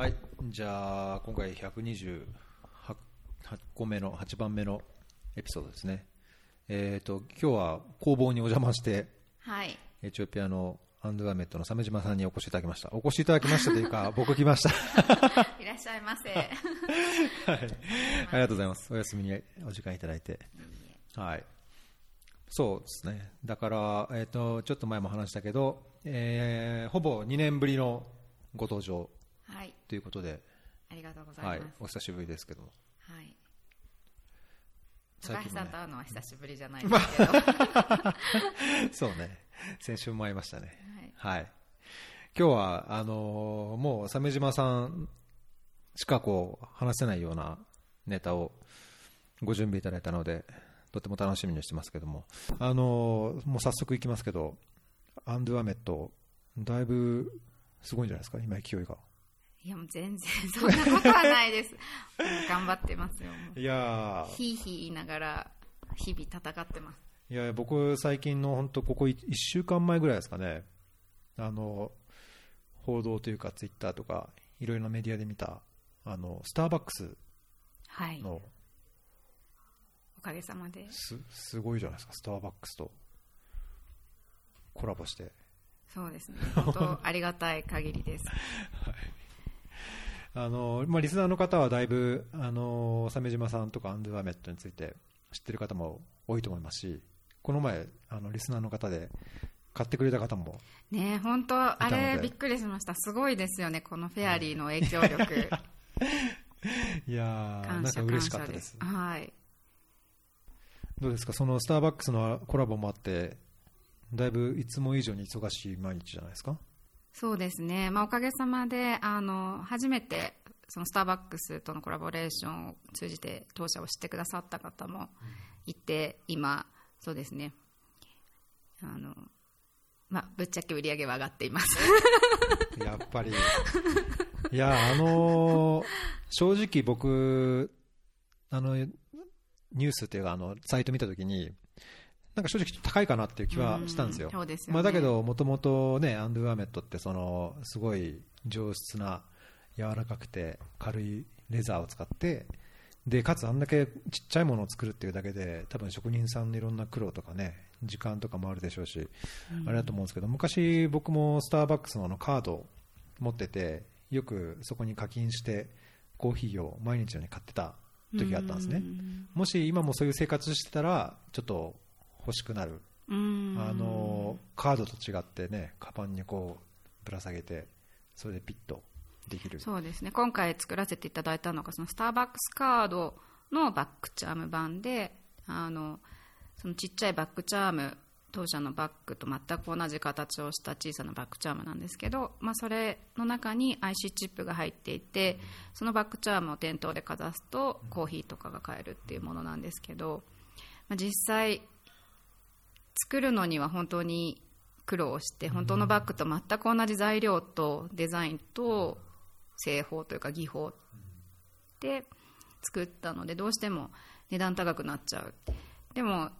はい、じゃあ今回128個目の8番目のエピソードですね。えっ、と今日は工房にお邪魔してはい。エチオピアのアンドゥアメットの鮫島さんにお越しいただきました。お越しいただきましたというか 僕来ました。いらっしゃいませ。はい、ありがとうございます。お休みにお時間いただいて。はい。そうですね。だから、えっ、と、ちょっと前も話したけど、えーほぼ2年ぶりのご登場はい。ということで、ありがとうござはいいます。、お久しぶりですけど。はい。高橋さんと会うのは久しぶりじゃないですけど。は そうね。先週も会いましたね。い。はい。今日は、あのーもう、鮫島さんしかこう、話せないようなネタをご準備いただいたので、とても楽しみにしてますけども、あのーもう早速いきますけど、アンドゥアメット、だいぶすごいんじゃないですか、今勢いが。いや、もう全然そんなことはないです。頑張ってますよ。いやー、ひいひい言いながら、日々戦ってます。いや僕、最近の本当、ここ1週間前ぐらいですかね、あの報道というか、ツイッターとか、いろいろなメディアで見た、あのスターバックスはい。のおかげさまで。すすごいじゃないですか、スターバックスとコラボして、そうですね。本当ありがたい限りです。あのまあ、リスナーの方はだいぶ、あの鮫島さんとかアンドゥアメットについて知ってる方も多いと思いますし、この前、あのリスナーの方で買ってくれた方も、ねえ本当あれびっくりしました。すごいですよね、このフェアリーの影響力。いやー、なんか嬉しかったです。はい。どうですか、そのスターバックスのコラボもあって、だいぶいつも以上に忙しい毎日じゃないですか？そうですね、まあ、おかげさまであの初めてそのスターバックスとのコラボレーションを通じて当社を知ってくださった方もいて、今、そうですね。あの、まあ、ぶっちゃけ売り上げは上がっています。やっぱり、いや、あのー正直僕、あの、ニュースっていうか、あの、サイト見たときに、なんか正直高いかなっていう気はしたんですよ。うんすよねまあ、だけど、もともとね、アンドゥアメットって、その、すごい上質な、柔らかくて軽いレザーを使って、で、かつあんだけちっちゃいものを作るっていうだけで、多分職人さんのいろんな苦労とかね、時間とかもあるでしょうし、あれだと思うんですけど、昔僕もスターバックスのあのカード持ってて、よくそこに課金して、コーヒーを毎日のように買ってた時があったんですね。もし今もそういう生活してたら、ちょっと欲しくなる。うんあの、カードと違ってね、カバンにこう、ぶら下げて、それでピッとできる。そうですね今回作らせていただいたのがそのスターバックスカードのバックチャーム版であのそのちっちゃいバックチャーム当社のバッグと全く同じ形をした小さなバックチャームなんですけど、まあ、それの中に IC チップが入っていてそのバックチャームを店頭でかざすとコーヒーとかが買えるっていうものなんですけど、まあ、実際作るのには本当に苦労して本当のバッグと全く同じ材料とデザインと製法というか技法で作ったのでどうしても値段高くなっちゃう。でも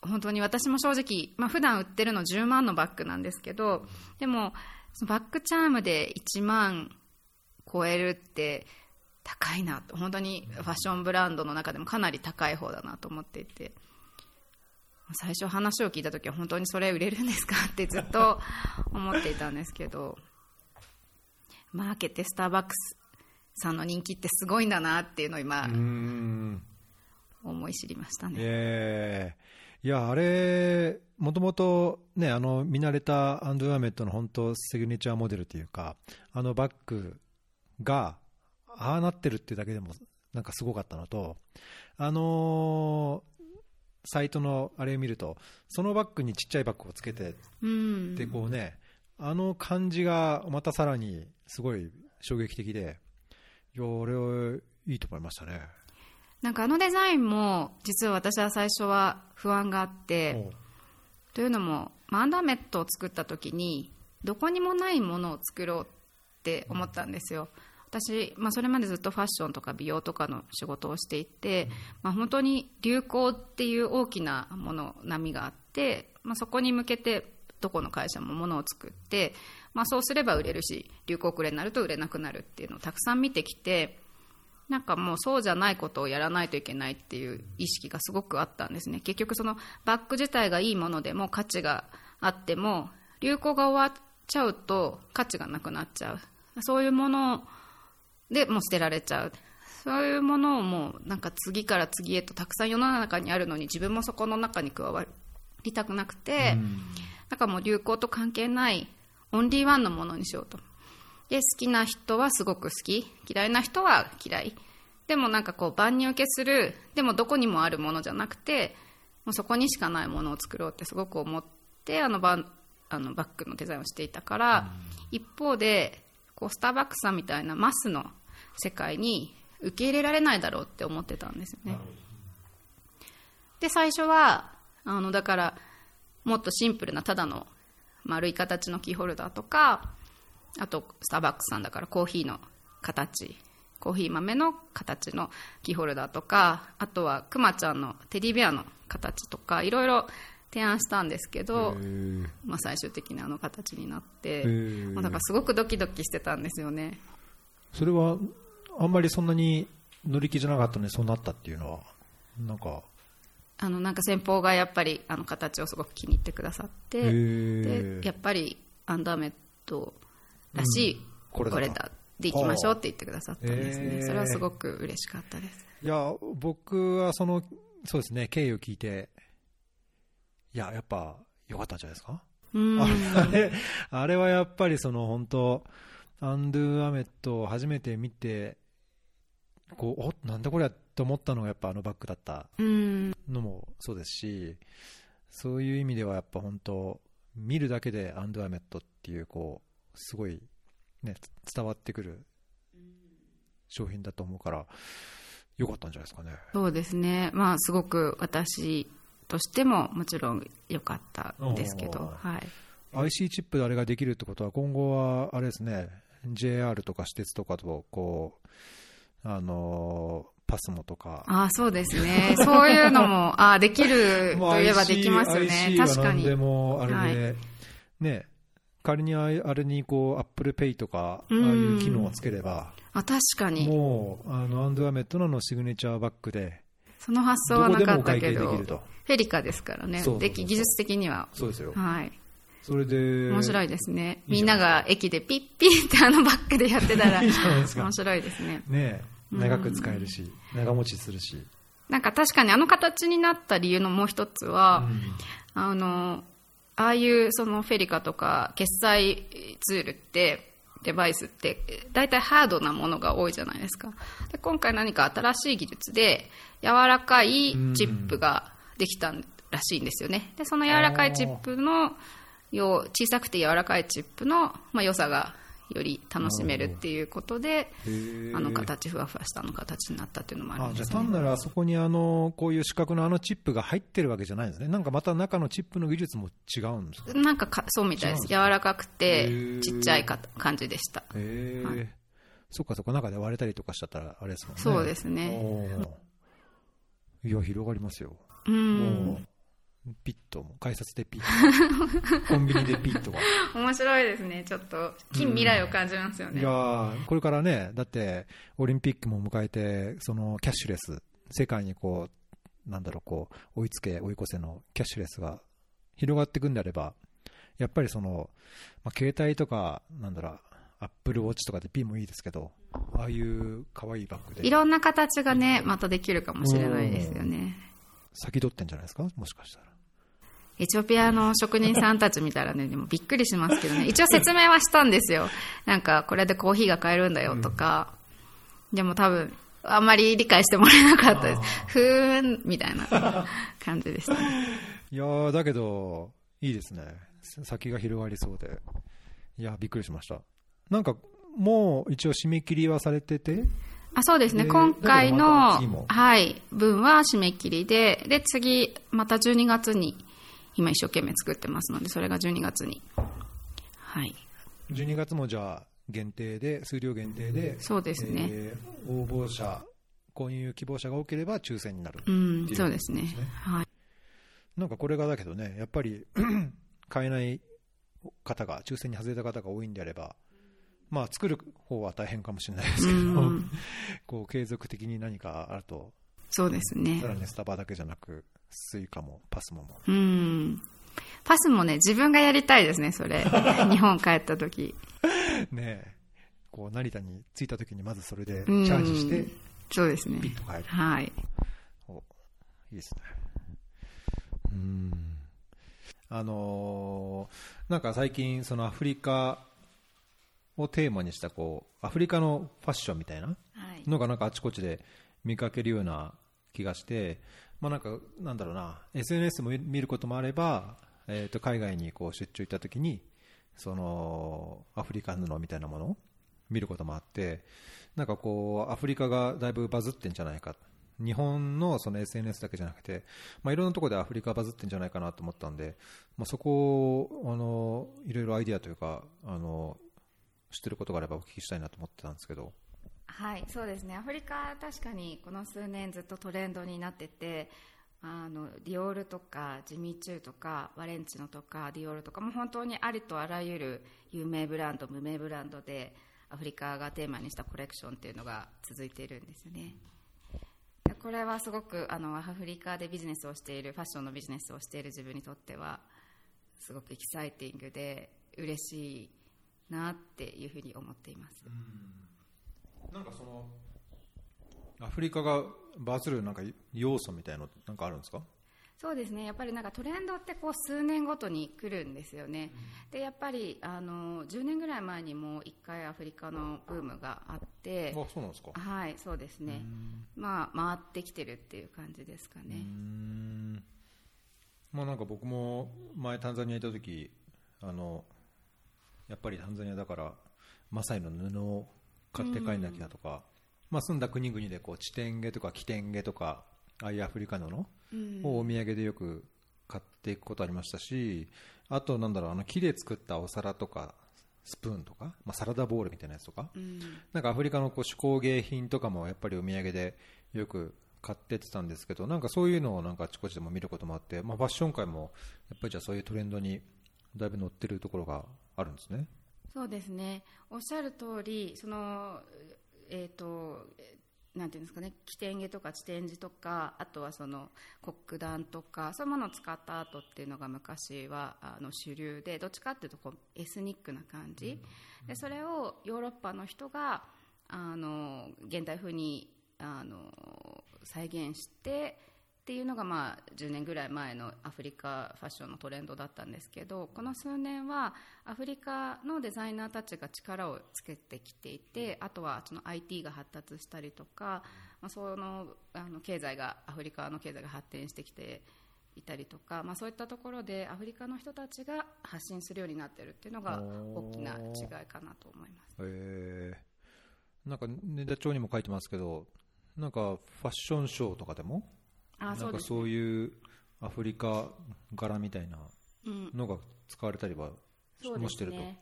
本当に私も正直、まあ普段売ってるの10万のバッグなんですけどでもそのバッグチャームで1万超えるって高いなと。本当にファッションブランドの中でもかなり高い方だなと思っていて最初話を聞いた時は本当にそれ売れるんですかってずっと思っていたんですけどマーケってスターバックスさんの人気ってすごいんだなっていうのを今。思い知りましたね。ええいや、あれ、もともとね、あの、見慣れたアンドゥアメットの本当、シグネチャーモデルというか、あのバッグが、ああなってるっていうだけでも、なんかすごかったのと、あのーサイトのあれを見ると、そのバッグにちっちゃいバッグをつけて、うん、で、こうね、あの感じがまたさらにすごい衝撃的で、いや、俺、いいと思いましたね。なんかあのデザインも実は私は最初は不安があってというのもマンダーメットを作った時にどこにもないものを作ろうって思ったんですよ私、まあ、それまでずっとファッションとか美容とかの仕事をしていて、まあ、本当に流行っていう大きなもの波があって、まあ、そこに向けてどこの会社もものを作って、まあ、そうすれば売れるし流行遅れになると売れなくなるっていうのをたくさん見てきてなんかもうそうじゃないことをやらないといけないっていう意識がすごくあったんですね。結局そのバッグ自体がいいものでも価値があっても流行が終わっちゃうと価値がなくなっちゃう。そういうものでもう捨てられちゃう。そういうものをもうなんか次から次へとたくさん世の中にあるのに自分もそこの中に加わりたくなくて、なんかもう流行と関係ないオンリーワンのものにしようと。で好きな人はすごく好き。嫌いな人は嫌い。でもなんかこう万人受けする。でもどこにもあるものじゃなくてもうそこにしかないものを作ろうってすごく思ってあのバンあのバッグのデザインをしていたから、一方でこうスターバックスさんみたいなマスの世界に受け入れられないだろうって思ってたんですよね。で最初はあのだからもっとシンプルなただの丸い形のキーホルダーとかあとスターバックスさんだからコーヒーの形コーヒー豆の形のキーホルダーとかあとはクマちゃんのテディベアの形とかいろいろ提案したんですけど、まあ、最終的にあの形になって、ー。まあだからすごくドキドキしてたんですよね。それはあんまりそんなに乗り気じゃなかったのにそうなったっていうのはなんか。あのなんか先方がやっぱりあの形をすごく気に入ってくださって、でやっぱりアンダーメットらしい、これだと。これだで行きましょうって言ってくださったんですね、それはすごく嬉しかったです。いや僕はそのそうですね経緯を聞いていややっぱ良かったんじゃないですか、うん。あれあれはやっぱりその本当アンドゥ・アメットを初めて見てこうおなんだこれと思ったのがやっぱあのバッグだったうん。のもそうですしそういう意味ではやっぱ本当見るだけでアンドゥ・アメットっていうこうすごい、ね、伝わってくる商品だと思うから良かったんじゃないですかね。そうですね。まあすごく私としてももちろん良かったですけどおはい。IC チップであれができるってことは今後はあれですね JR とか私鉄とかとこうあのーパスモとか。ああそうですね。そういうのも ああできるまあといえばできますよね確か何でにもあれで、はね仮にああれにこう Apple Pay とかああうんいう機能をつければあ確かに。もうあのアンドゥアメットのシグネチャーバッグでその発想はなかったけどフェリカですからね。そうそうそう。でき技術的には。そうですよ。はいそれで面白いですね、みんなが駅でピッピッってあのバッグでやってたら いいじゃないですか。面白いですね。ね長く使えるし長持ちするし、なんか確かにあの形になった理由のもう一つは、うん。あのああいうそのフェリカとか決済ツールってデバイスって大体ハードなものが多いじゃないですか。で今回何か新しい技術で柔らかいチップができたらしいんですよね。でその柔らかいチップの小さくて柔らかいチップの、まあ、良さがより楽しめるっていうことであの形ふわふわしたあの形になったっていうのもあるあじゃあんですね単なるあそこにあのこういう四角のあのチップが入ってるわけじゃないんですね。なんかまた中のチップの技術も違うんですか？なんかかそうみたいです。柔らかくへてー。ちっちゃいか感じでした。へえ、そっかそっか中で割れたりとかしちゃったらあれですもんね。そうですね。いや広がりますよ、うんピットも改札でピット。コンビニでピットが面白いですね。ちょっと近未来を感じますよね、いやーこれからねだってオリンピックも迎えてそのキャッシュレス世界にこうなんだろうこう追いつけ追い越せのキャッシュレスが広がっていくんであればやっぱりその、まあ、携帯とかなんだろうアップルウォッチとかでピンもいいですけどああいう可愛いバッグで。いろんな形がねまたできるかもしれないですよね。先取ってんじゃないですか？もしかしたらエチオピアの職人さんたち見たらねでもびっくりしますけどね。一応説明はしたんですよ。なんかこれでコーヒーが買えるんだよとか、でも多分あんまり理解してもらえなかったです。ふーんみたいな感じでしたね。いやーだけどいいですね。先が広がりそうで。いやびっくりしました。なんかもう一応締め切りはされてて？あそうですね、で今回のはい、分は締め切りで、で、次、また12月に、今一生懸命作ってますので、それが12月に。はい。12月もじゃあ限定で数量限定でそうですねえー応募者購入希望者が多ければ抽選になる、うんそうですねことですね。はい。なんかこれがだけどねやっぱり 買えない方が、抽選に外れた方が多いんであれば、まあ、作る方は大変かもしれないですけど、うん こう継続的に何かあると、そうですねさ。らにスタバだけじゃなく、スイカもパスモも。うん。パスもね、自分がやりたいですね、それ。日本帰った時。ねえこう成田に着いた時にまずそれでチうんャージして、そうですねピ。ッと帰る。はい。おいいですね。うん。あのーなんか最近、そのアフリカをテーマにした、こう、アフリカのファッションみたいなはい。のがなんかあちこちで見かけるような気がして、まあなんか、なんだろうな、SNS も見ることもあれば、えっ、と、海外にこう出張行った時に、その、アフリカ布みたいなものを見ることもあって、なんかこう、アフリカがだいぶバズってんじゃないか。日本のその SNS だけじゃなくて、まあ、いろんなところでアフリカバズってんじゃないかなと思ったんで、まあ、そこを、あの、いろいろアイディアというか、あの、知ってることがあればお聞きしたいなと思ってたんですけど。はい、そうですね。アフリカ確かにこの数年ずっとトレンドになってて、あのディオールとかジミーチューとかワレンチノとかディオールとかも本当にありとあらゆる有名ブランド無名ブランドでアフリカがテーマにしたコレクションっていうのが続いているんですよね。これはすごくあのアフリカでビジネスをしているファッションのビジネスをしている自分にとってはすごくエキサイティングで嬉しいなっていうふうに思っています。なんかそのアフリカがバズるなんか要素みたいなのなんかあるんですか？そうですね。やっぱりなんかトレンドってこう数年ごとに来るんですよね、でやっぱりあの10年ぐらい前にも1回アフリカのブームがあってあそうなんですか。はいそうですね。まあ回ってきてるっていう感じですかね。ん。まあなんか僕も前タンザニア行った時あのやっぱりタンザニアだからマサイの布を買って帰んなきゃとか、まあ住んだ国々でこうチテンゲとかキテンゲとかああいうアフリカ布うん。をお土産でよく買っていくことありましたし、あとなんだろう、あの木で作ったお皿とか、スプーンとか、まあ、サラダボールみたいなやつとか、うん。なんかアフリカのこう手工芸品とかもやっぱりお土産でよく買ってってたんですけど、なんかそういうのをなんかあちこちでも見ることもあって、まあ、ファッション界もやっぱりじゃあそういうトレンドにだいぶ乗ってるところがあるんですね。そうですね。おっしゃる通りそのえっ、となんていうんですかね。起点毛とか地点字とかあとはその黒檀とかそういうものを使ったアートっていうのが昔はあの主流でどっちかっていうとこうエスニックな感じ。でそれをヨーロッパの人があの現代風にあの再現してっていうのが、まあ、10年ぐらい前のアフリカファッションのトレンドだったんですけどこの数年はアフリカのデザイナーたちが力をつけてきていてあとはその IT が発達したりとか、まあ、そのあの経済がアフリカの経済が発展してきていたりとか、まあ、そういったところでアフリカの人たちが発信するようになっているっていうのが大きな違いかなと思います。えー、なんかネタ帳にも書いてますけど、なんかファッションショーとかでも、あそうですなんかそういうアフリカ柄みたいなうんのが使われたりはそうでもしてると。すね。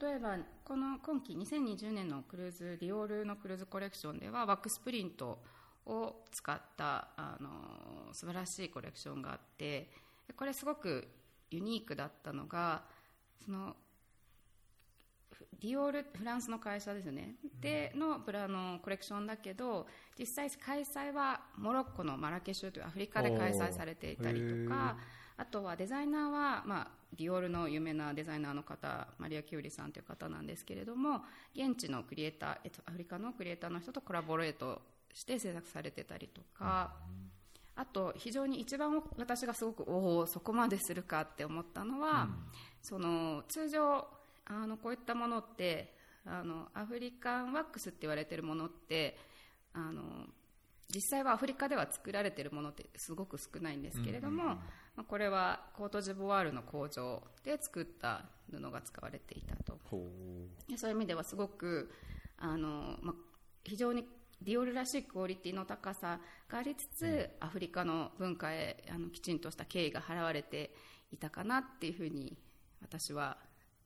例えばこの今期2020年のクルーズディオールのクルーズコレクションではワックスプリントを使ったあの素晴らしいコレクションがあってこれすごくユニークだったのがそのディオールフランスの会社ですよね、でのブラのコレクションだけど実際開催はモロッコのマラケシュというアフリカで開催されていたりとかあとはデザイナーは、まあ、ディオールの有名なデザイナーの方マリア・キューリさんという方なんですけれども現地のクリエイター、えっと、アフリカのクリエイターの人とコラボレートして制作されてたりとか、あと非常に一番私がすごくおおそこまでするかって思ったのは、その通常あのこういったものってあのアフリカンワックスって言われてるものってあの実際はアフリカでは作られているものってすごく少ないんですけれども、まあ、これはコートジボワールの工場で作った布が使われていたと。そういう意味ではすごくあの、まあ、非常にディオールらしいクオリティの高さがありつつ、アフリカの文化へあのきちんとした敬意が払われていたかなっていうふうに私は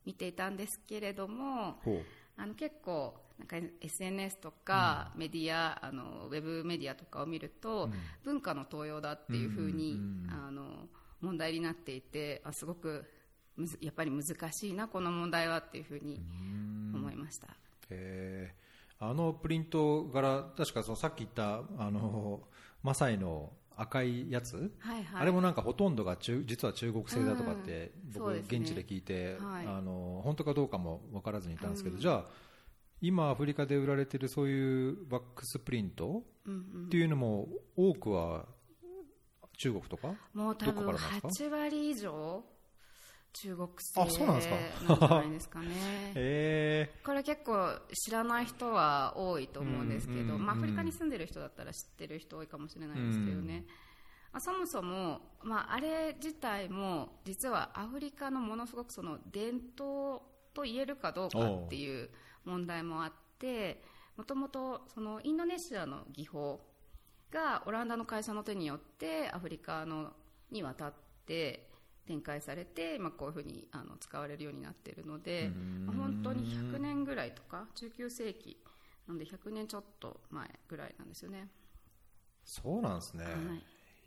見ていたんですけれどもあの結構なんか SNS とかメディア、あのウェブメディアとかを見ると、文化の盗用だっていうふうに、うんうんあの問題になっていてあすごくむずやっぱり難しいなこの問題はっていうふうに思いました。えー、あのプリント柄確かそのさっき言ったあのマサイの赤いやつ、はいはい。あれもなんかほとんどが中実は中国製だとかって、僕現地で聞いて、はい。あの本当かどうかも分からずにいたんですけど、じゃあ今アフリカで売られてるそういうバックスプリントっていうのも多くは中国とか？もう多どこか分らなんですか？8割以上中国製あそうなんですか？ないですかね。えこれ結構知らない人は多いと思うんですけど、うんうんまあ、アフリカに住んでる人だったら知ってる人多いかもしれないですけどね、まあ、そもそも、まあ、あれ自体も実はアフリカのものすごくその伝統と言えるかどうかっていう問題もあってもともとそのインドネシアの技法がオランダの会社の手によってアフリカのに渡って展開されて、まあ、こういうふうにあの使われるようになっているので、まあ本当に100年ぐらいとか19世紀なんで100年ちょっと前ぐらいなんですよね。そうなんですね、は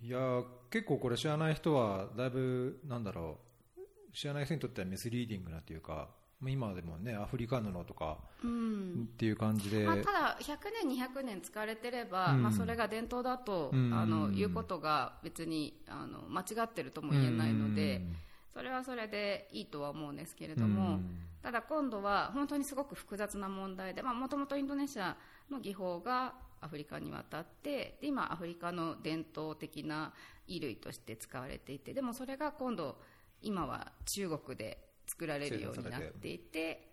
い。い、や結構これ知らない人はだいぶなんだろう知らない人にとってはミスリーディングなというかまあ今でもねアフリカ布とかうん。っていう感じで、まあ、ただ100年200年使われてれば、うん。まあ、それが伝統だと、うん。あのいうことが別にあの間違ってるとも言えないので、それはそれでいいとは思うんですけれども、ただ今度は本当にすごく複雑な問題でもともとインドネシアの技法がアフリカに渡ってで今アフリカの伝統的な衣類として使われていてでもそれが今度今は中国で作られるようになっていて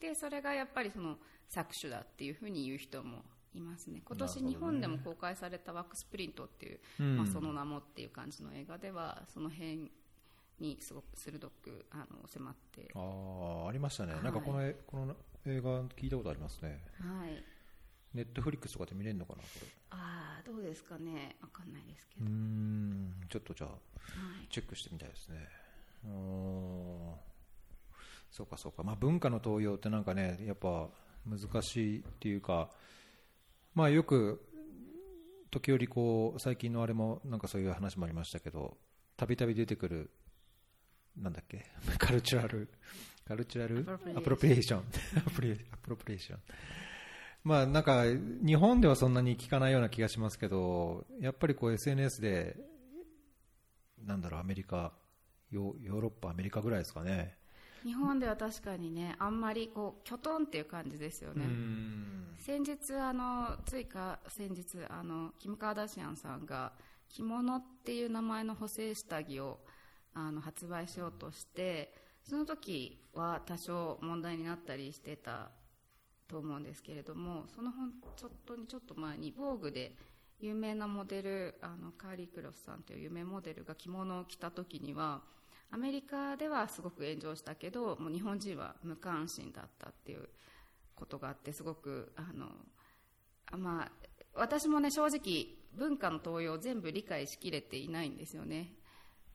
でそれがやっぱりその搾取だっていうふうに言う人もいますね。今年日本でも公開されたワックスプリントっていう、うん。まあ、その名もっていう感じの映画ではその辺にすごく鋭くあの迫って。ああありましたね、はい。なんかこの絵この映画聞いたことありますね。はい。ネットフリックスとかで見れるのかなこれ。ああどうですかね。わかんないですけど、うーん。ちょっとじゃあはい。チェックしてみたいですね。うー。んそうかそうか、まあ、文化の盗用ってなんかねやっぱ難しいっていうかまあよく時折こう最近のあれもなんかそういう話もありましたけどたびたび出てくるなんだっけ cultural cultural？appropriation appro appropriation まあなんか日本ではそんなに聞かないような気がしますけどやっぱりこう SNS でなんだろうアメリカヨヨーロッパアメリカぐらいですかね日本では確かにねあんまりこうきょとんっていう感じですよね、うん。先日あのついか先日あのキム・カーダシアンさんが着物っていう名前の補正下着をあの発売しようとしてその時は多少問題になったりしてたと思うんですけれどもそのほんちょっとにちょっと前に「防具で有名なモデルあのカーリー・クロスさんという有名モデルが着物を着た時にはアメリカではすごく炎上したけどもう日本人は無関心だったっていうことがあってすごくあのまあ私もね正直文化の盗用を全部理解しきれていないんですよね。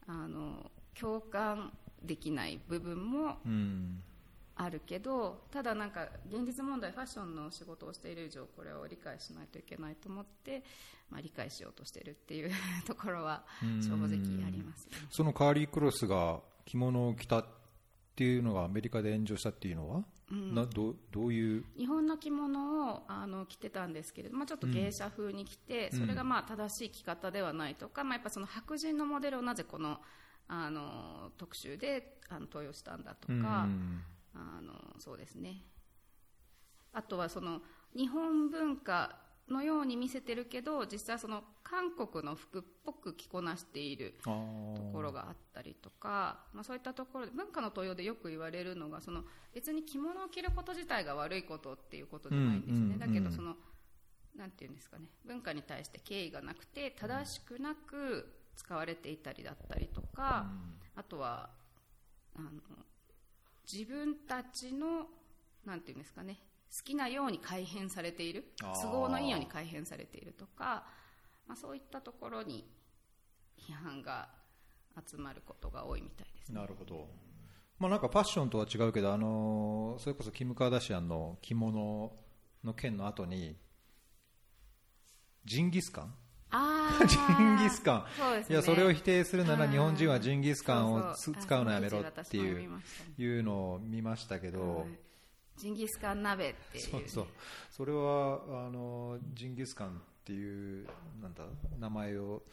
あの共感できない部分もあるけどただなんか現実問題ファッションの仕事をしている以上これを理解しないといけないと思って、まあ、理解しようとしてるっていう ところは正直あります。ねそのカーリー・クロスが着物を着たっていうのがアメリカで炎上したっていうのは、などうどういう？日本の着物をあの着てたんですけれども、まあ、ちょっと芸者風に着て、それがまあ正しい着方ではないとか、まあ、やっぱその白人のモデルをなぜこのあの特集であの投与したんだとか、うんあのそうですね。あとはその日本文化のように見せてるけど実際その韓国の服っぽく着こなしているところがあったりとか、まあ、そういったところで文化の登用でよく言われるのがその別に着物を着ること自体が悪いことっていうことじゃないんですね、うんうんうん。だけどそのなんていうんですかね。文化に対して敬意がなくて正しくなく使われていたりだったりとか、あとはあの自分たちのなんていうんですかね好きなように改変されている都合のいいように改変されているとか、まあ、そういったところに批判が集まることが多いみたいですね。なるほど、まあ、なんかファッションとは違うけど、あのーそれこそキム・カーダシアンの着物の件の後にジンギスカンあー。ジンギスカン、ね。いやそれを否定するならうん。日本人はジンギスカンを使うのやめろっていういうのを見ましたけど、はい。ジンギスカン鍋っていう。そうそう。それはあのジンギスカンっていうなんだ名前を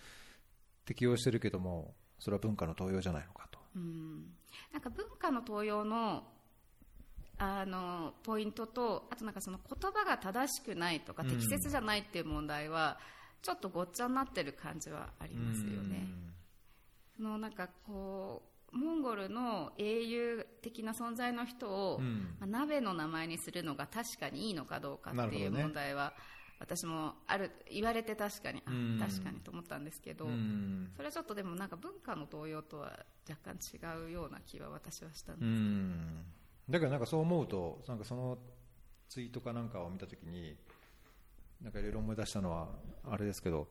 適用してるけどもそれは文化の登用じゃないのかと。うん。なんか文化の登用のあのポイントとあとなんかその言葉が正しくないとかうん。適切じゃないっていう問題は、ちょっとごっちゃになってる感じはありますよね。そのなんかこうモンゴルの英雄的な存在の人を、うん。まあ、鍋の名前にするのが確かにいいのかどうかっていう問題は、私もある言われて確かに、確かにと思ったんですけど、うん。それはちょっとでもなんか文化の盗用とは若干違うような気は私はしたんうです、ん。だからなんかそう思うとなんかそのツイートかなんかを見たときになんかいろいろ思い出したのはあれですけど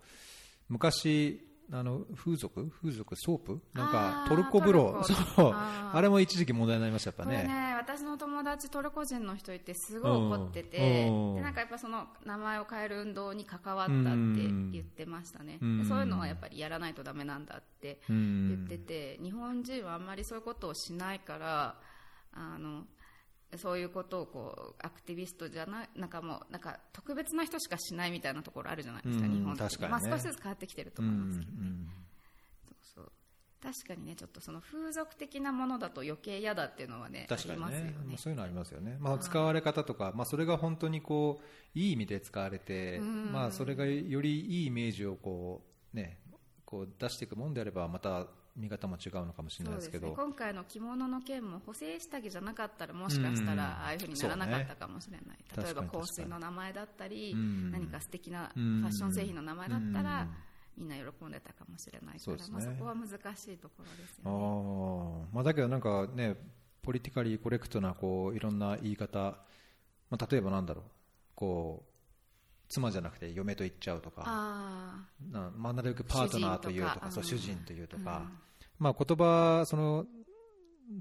昔あの風俗？風俗？ソープ？なんかトルコ風呂？そう。あれも一時期問題になりましたやっぱね。ね。私の友達トルコ人の人いてすごい怒ってて、うん。でなんかやっぱその名前を変える運動に関わったって言ってましたね、うそういうのはやっぱりやらないとダメなんだって言ってて、日本人はあんまりそういうことをしないからあのそういうことをこうアクティビストじゃないなんかもうなんか特別な人しかしないみたいなところあるじゃないですか、うん日本ってね。まあ、少しずつ変わってきてるとうん思いますけどね、うんそうそう。確かにねちょっとその風俗的なものだと余計嫌だっていうのはね確かにね。ね。そういうのありますよね、まあ、使われ方とか、まあ、それが本当にこういい意味で使われて、うん。まあ、それがよりいいイメージをこう、ね、こう出していくもんであればまた見方も違うのかもしれないですけど。ね、今回の着物の件も補正下着じゃなかったらもしかしたうん。らああいうふうにならなかったかもしれない、ね。例えば香水の名前だったり、うん何か素敵なフうん。ァッション製品の名前だったら、うん。みんな喜んでたかもしれないからね。まあ、そこは難しいところですあよね。ー。まあ、だけどなんかねポリティカリーコレクトなこういろんな言い方、まあ、例えばなんだろう。こう妻じゃなくて嫁と言っちゃうとかあなまあ、なるべくパートナーというとかそう主主人というとうん。か、まあ、言葉その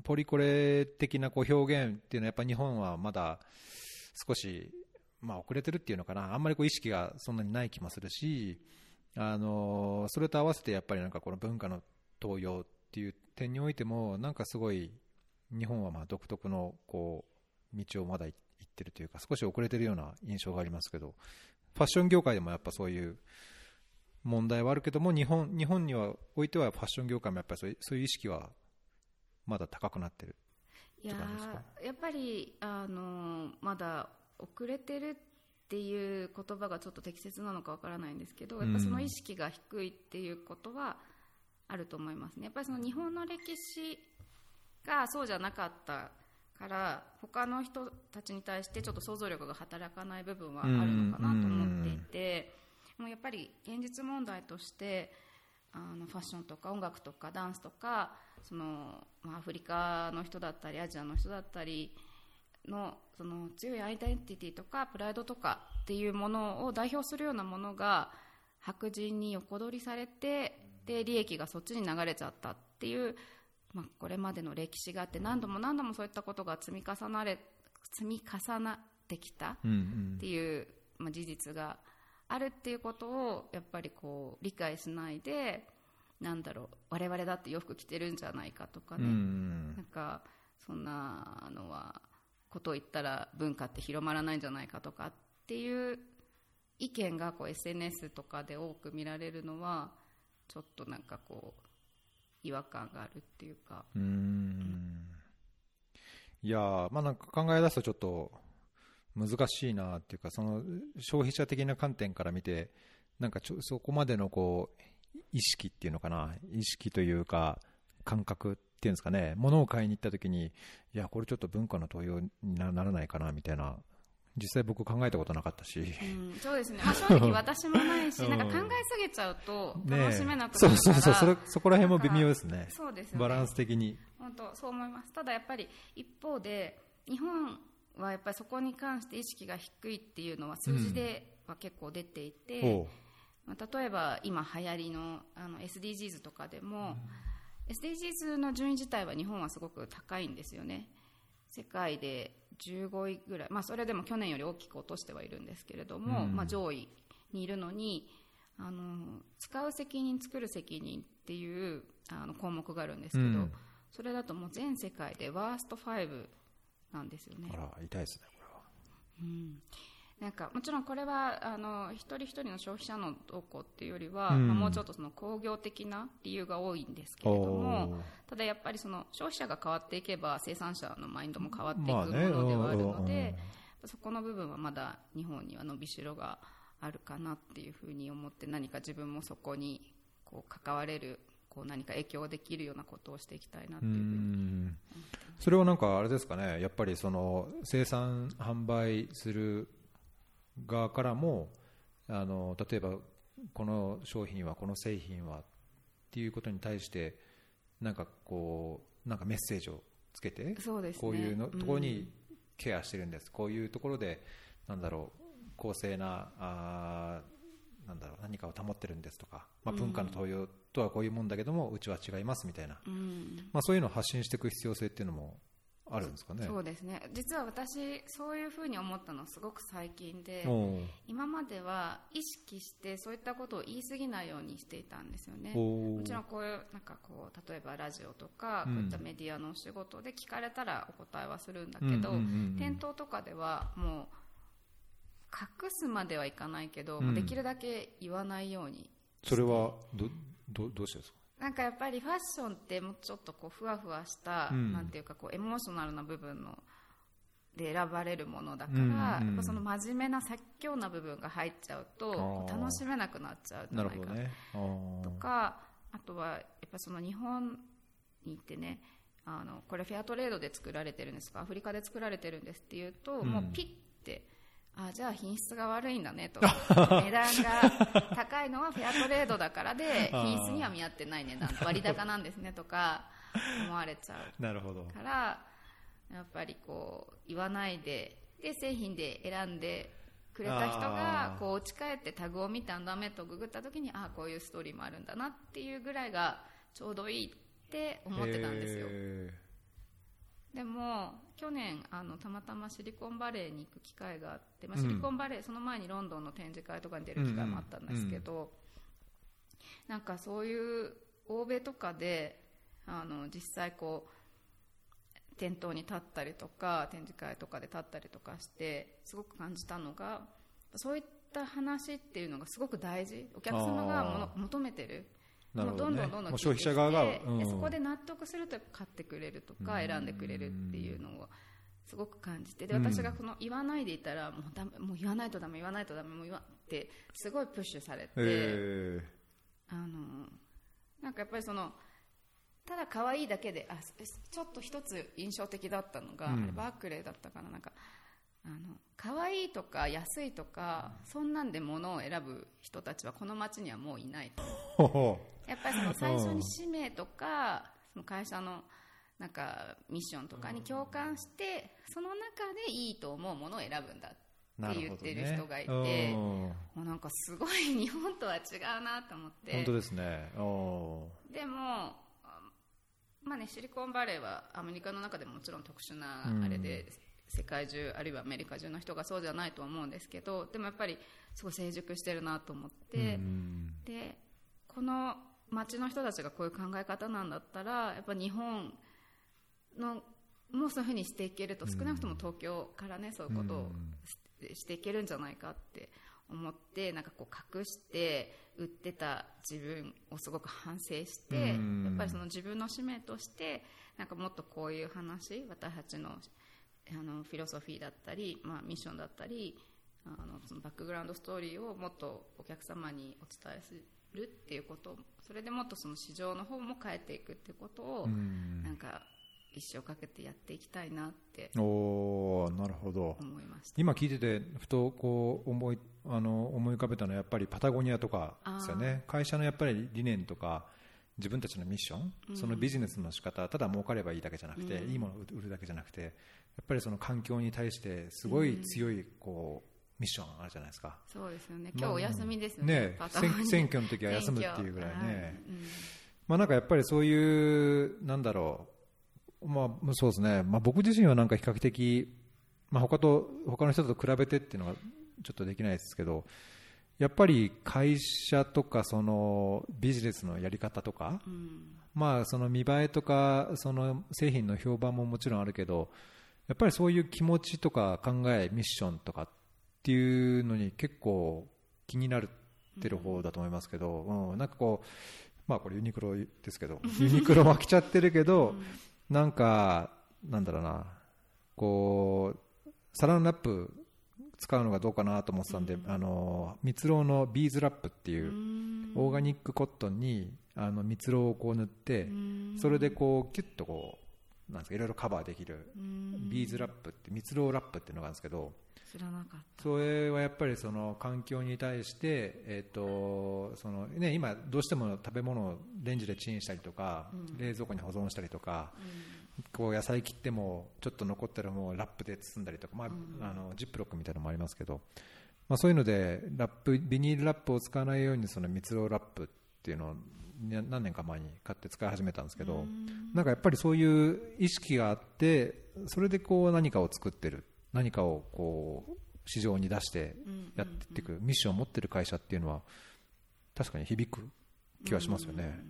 ポリコレ的なこう表現っていうのはやっぱ日本はまだ少し、まあ、遅れてるっていうのかな。あんまりこう意識がそんなにない気もするしあのそれと合わせてやっぱりなんかこの文化の東洋っていう点においてもなんかすごい日本はまあ独特のこう道をまだ行ってるというか少し遅れてるような印象がありますけどファッション業界でもやっぱそういう問題はあるけども日本日本にはおいてはファッション業界もやっぱりそういうそういう意識はまだ高くなってるいややっぱりあのーまだ遅れてるっていう言葉がちょっと適切なのかわからないんですけどやっぱその意識が低いっていうことはあると思いますね。やっぱりその日本の歴史がそうじゃなかったから他の人たちに対してちょっと想像力が働かない部分はあるのかなと思っていてもうやっぱり現実問題としてあのファッションとか音楽とかダンスとかその、まあ、アフリカの人だったりアジアの人だったりのその強いアイデンティティとかプライドとかっていうものを代表するようなものが白人に横取りされてで利益がそっちに流れちゃったっていう、まあ、これまでの歴史があって何度も何度もそういったことが積み重なれ積み重なってきたっていう、まあ、事実があるっていうことをやっぱりこう理解しないでなんだろう我々だって洋服着てるんじゃないかとかね、なんかそんなのはことを言ったら文化って広まらないんじゃないかとかっていう意見がこう SNS とかで多く見られるのはちょっとなんかこう違和感があるっていうか。うーん。いやまあなんか考え出すとちょっと難しいなっていうかその消費者的な観点から見てなんかちょそこまでのこう意識っていうのかな。意識というか感覚っていうんですかね。物を買いに行った時にいやこれちょっと文化の登用になならないかなみたいな実際僕考えたことなかったし、うん、そうですね、まあ、正直私もないし、うん。なんか考えすぎちゃうと楽しめなくなそうるから、そうそうそれそこら辺も微妙ですね。そうですよね。バランス的に。本当そう思います。ただやっぱり一方で日本はやっぱりそこに関して意識が低いっていうのは数字では結構出ていて、おう。まあ、例えば今流行りのあの SDGs とかでも、SDGs の順位自体は日本はすごく高いんですよね。世界で15位ぐらい、まあ、それでも去年より大きく落としてはいるんですけれども、うん。まあ、上位にいるのにあの使う責任作る責任っていうあの項目があるんですけど、うん。それだともう全世界でワースト5なんですよね。あら痛いですねこれはなんかもちろんこれはあの一人一人の消費者の動向っていうよりは、うん。まあもうちょっとその工業的な理由が多いんですけれどもただやっぱりその消費者が変わっていけば生産者のマインドも変わっていくもまあねのではあるのうんで、そこの部分はまだ日本には伸びしろがあるかなっていうふうに思って何か自分もそこにこう関われるこう何か影響できるようなことをしていきたいなってういうふうにん。それはなんかあれですかね。やっぱりその生産販売する側からもあの例えばこの商品はこの製品はっていうことに対してなんかこうなんかメッセージをつけてそうですね。こういうのうん。ところにケアしてるんです、こういうところでなんだろう公正なあーなんだろう何かを保ってるんですとか、まあ、文化の東洋とはこういうもんだけどもうちは違いますみたいな、うん。まあ、そういうのを発信していく必要性っていうのもあるんですかね。そうですね。実は私そういうふうに思ったのはすごく最近で今までは意識してそういったことを言い過ぎないようにしていたんですよね。もちろんこういうなんかこう例えばラジオとか、うん。こういったメディアのお仕事で聞かれたらお答えはするんだけど、うんうんうんうん。店頭とかではもう隠すまではいかないけど、うん。できるだけ言わないようにそれはどどどうしてですか？なんかやっぱりファッションってもうちょっとこうふわふわした、うん。なんていうかこうエモーショナルな部分ので選ばれるものだから、うんうんやっぱその真面目な説教な部分が入っちゃうと楽しめなくなっちゃうんじなゃないかね。とかあとはやっぱその日本に行ってねあのこれフェアトレードで作られてるんですかアフリカで作られてるんですっていうと、うん。もうピッてあじゃあ品質が悪いんだねと。値段が高いのはフェアトレードだからで 品質には見合ってない値段割高なんですねとか思われちゃう。なるほど。からやっぱりこう言わないでで製品で選んでくれた人がこう落ち帰ってタグを見てアンダーメットをググった時にああこういうストーリーもあるんだなっていうぐらいがちょうどいいって思ってたんですよ。へでも去年あのたまたまシリコンバレーに行く機会があって、まあ、うん。シリコンバレー、その前にロンドンの展示会とかに出る機会もあったんですけど、なんかそういう欧米とかであの実際こう店頭に立ったりとか展示会とかで立ったりとかしてすごく感じたのがそういった話っていうのがすごく大事。お客様がものあ求めてるどね。もうどんどんどんどん消費者側がうん。でそこで納得すると買ってくれるとかうん選んでくれるっていうのをすごく感じてでうん。私がこの言わないでいたらもうダメもう言わないとダメ言わないとダメもう言わってすごいプッシュされて、えあのなんかやっぱりそのただ可愛いだけであちょっと一つ印象的だったのが、うん。あれバークレーだったかななんかあの可愛いとか安いとかそんなんで物を選ぶ人たちはこの街にはもういない。やっぱりその最初に使命とかその会社のなんかミッションとかに共感してその中でいいと思うものを選ぶんだって言ってる人がいて、うんもうなんかすごい日本とは違うなと思って。本当ですね。でもあまあね、シリコンバレーはアメリカの中でももちろん特殊なうん。あれで、世界中あるいはアメリカ中の人がそうじゃないと思うんですけどでもやっぱりすごい成熟してるなと思って、うんでこの町の人たちがこういう考え方なんだったらやっぱ日本のもうそういうふうにしていけると少なくとも東京からねそういうことをししていけるんじゃないかって思ってなんかこう隠して売ってた自分をすごく反省してうん。やっぱりその自分の使命としてなんかもっとこういう話私たちのあのフィロソフィーだったり、まあ、ミッションだったりあのそのバックグラウンドストーリーをもっとお客様にお伝えするっていうことそれでもっとその市場の方も変えていくっていうことを、うん。なんか一生かけてやっていきたいなっておーなるほど。今聞いててふとこう思いあの思い浮かべたのはやっぱりパタゴニアとかですよね。会社のやっぱり理念とか自分たちのミッション、そのビジネスの仕方ただ儲かればいいだけじゃなくて、いいものを売るだけじゃなくてやっぱりその環境に対してすごい強いこうミッションあるじゃないですか、そうですよね。まあ今日お休みですよね。選 選挙の時は休むっていうぐらいね、まあ、なんかやっぱりそういう、なんだろう、まあ、そうですね、まあ、僕自身はなんか比較的、まあ、他と他の人と比べてっていうのがちょっとできないですけど、やっぱり会社とかそのビジネスのやり方とか、うん。まあ、その見栄えとかその製品の評判ももちろんあるけどやっぱりそういう気持ちとか考えミッションとかっていうのに結構気になるってる方だと思いますけど、うん。なんかこう、まあ、これユニクロですけど ユニクロは来ちゃってるけど、なんかなんだろうな。こうサランラップ使うのがどうかなと思ってたんで、あの蜜蝋のビーズラップっていう、オーガニックコットンにあの蜜蝋をこう塗って、それでこうキュッとこうなんですかいろいろカバーできるビーズラップって蜜蝋ラップっていうのがあるんですけど知らなかった。それはやっぱりその環境に対して、えーとそのね、今、どうしても食べ物をレンジでチンしたりとか、冷蔵庫に保存したりとか、こう野菜切ってもちょっと残ったらもうラップで包んだりとか、まああのジップロックみたいなのもありますけど、まあ、そういうのでラップビニールラップを使わないようにその蜜蝋ラップっていうのをね何年か前に買って使い始めたんですけど、なんかやっぱりそういう意識があってそれでこう何かを作ってる何かをこう市場に出してやっていくミッションを持ってる会社っていうのは確かに響く気はしますよね。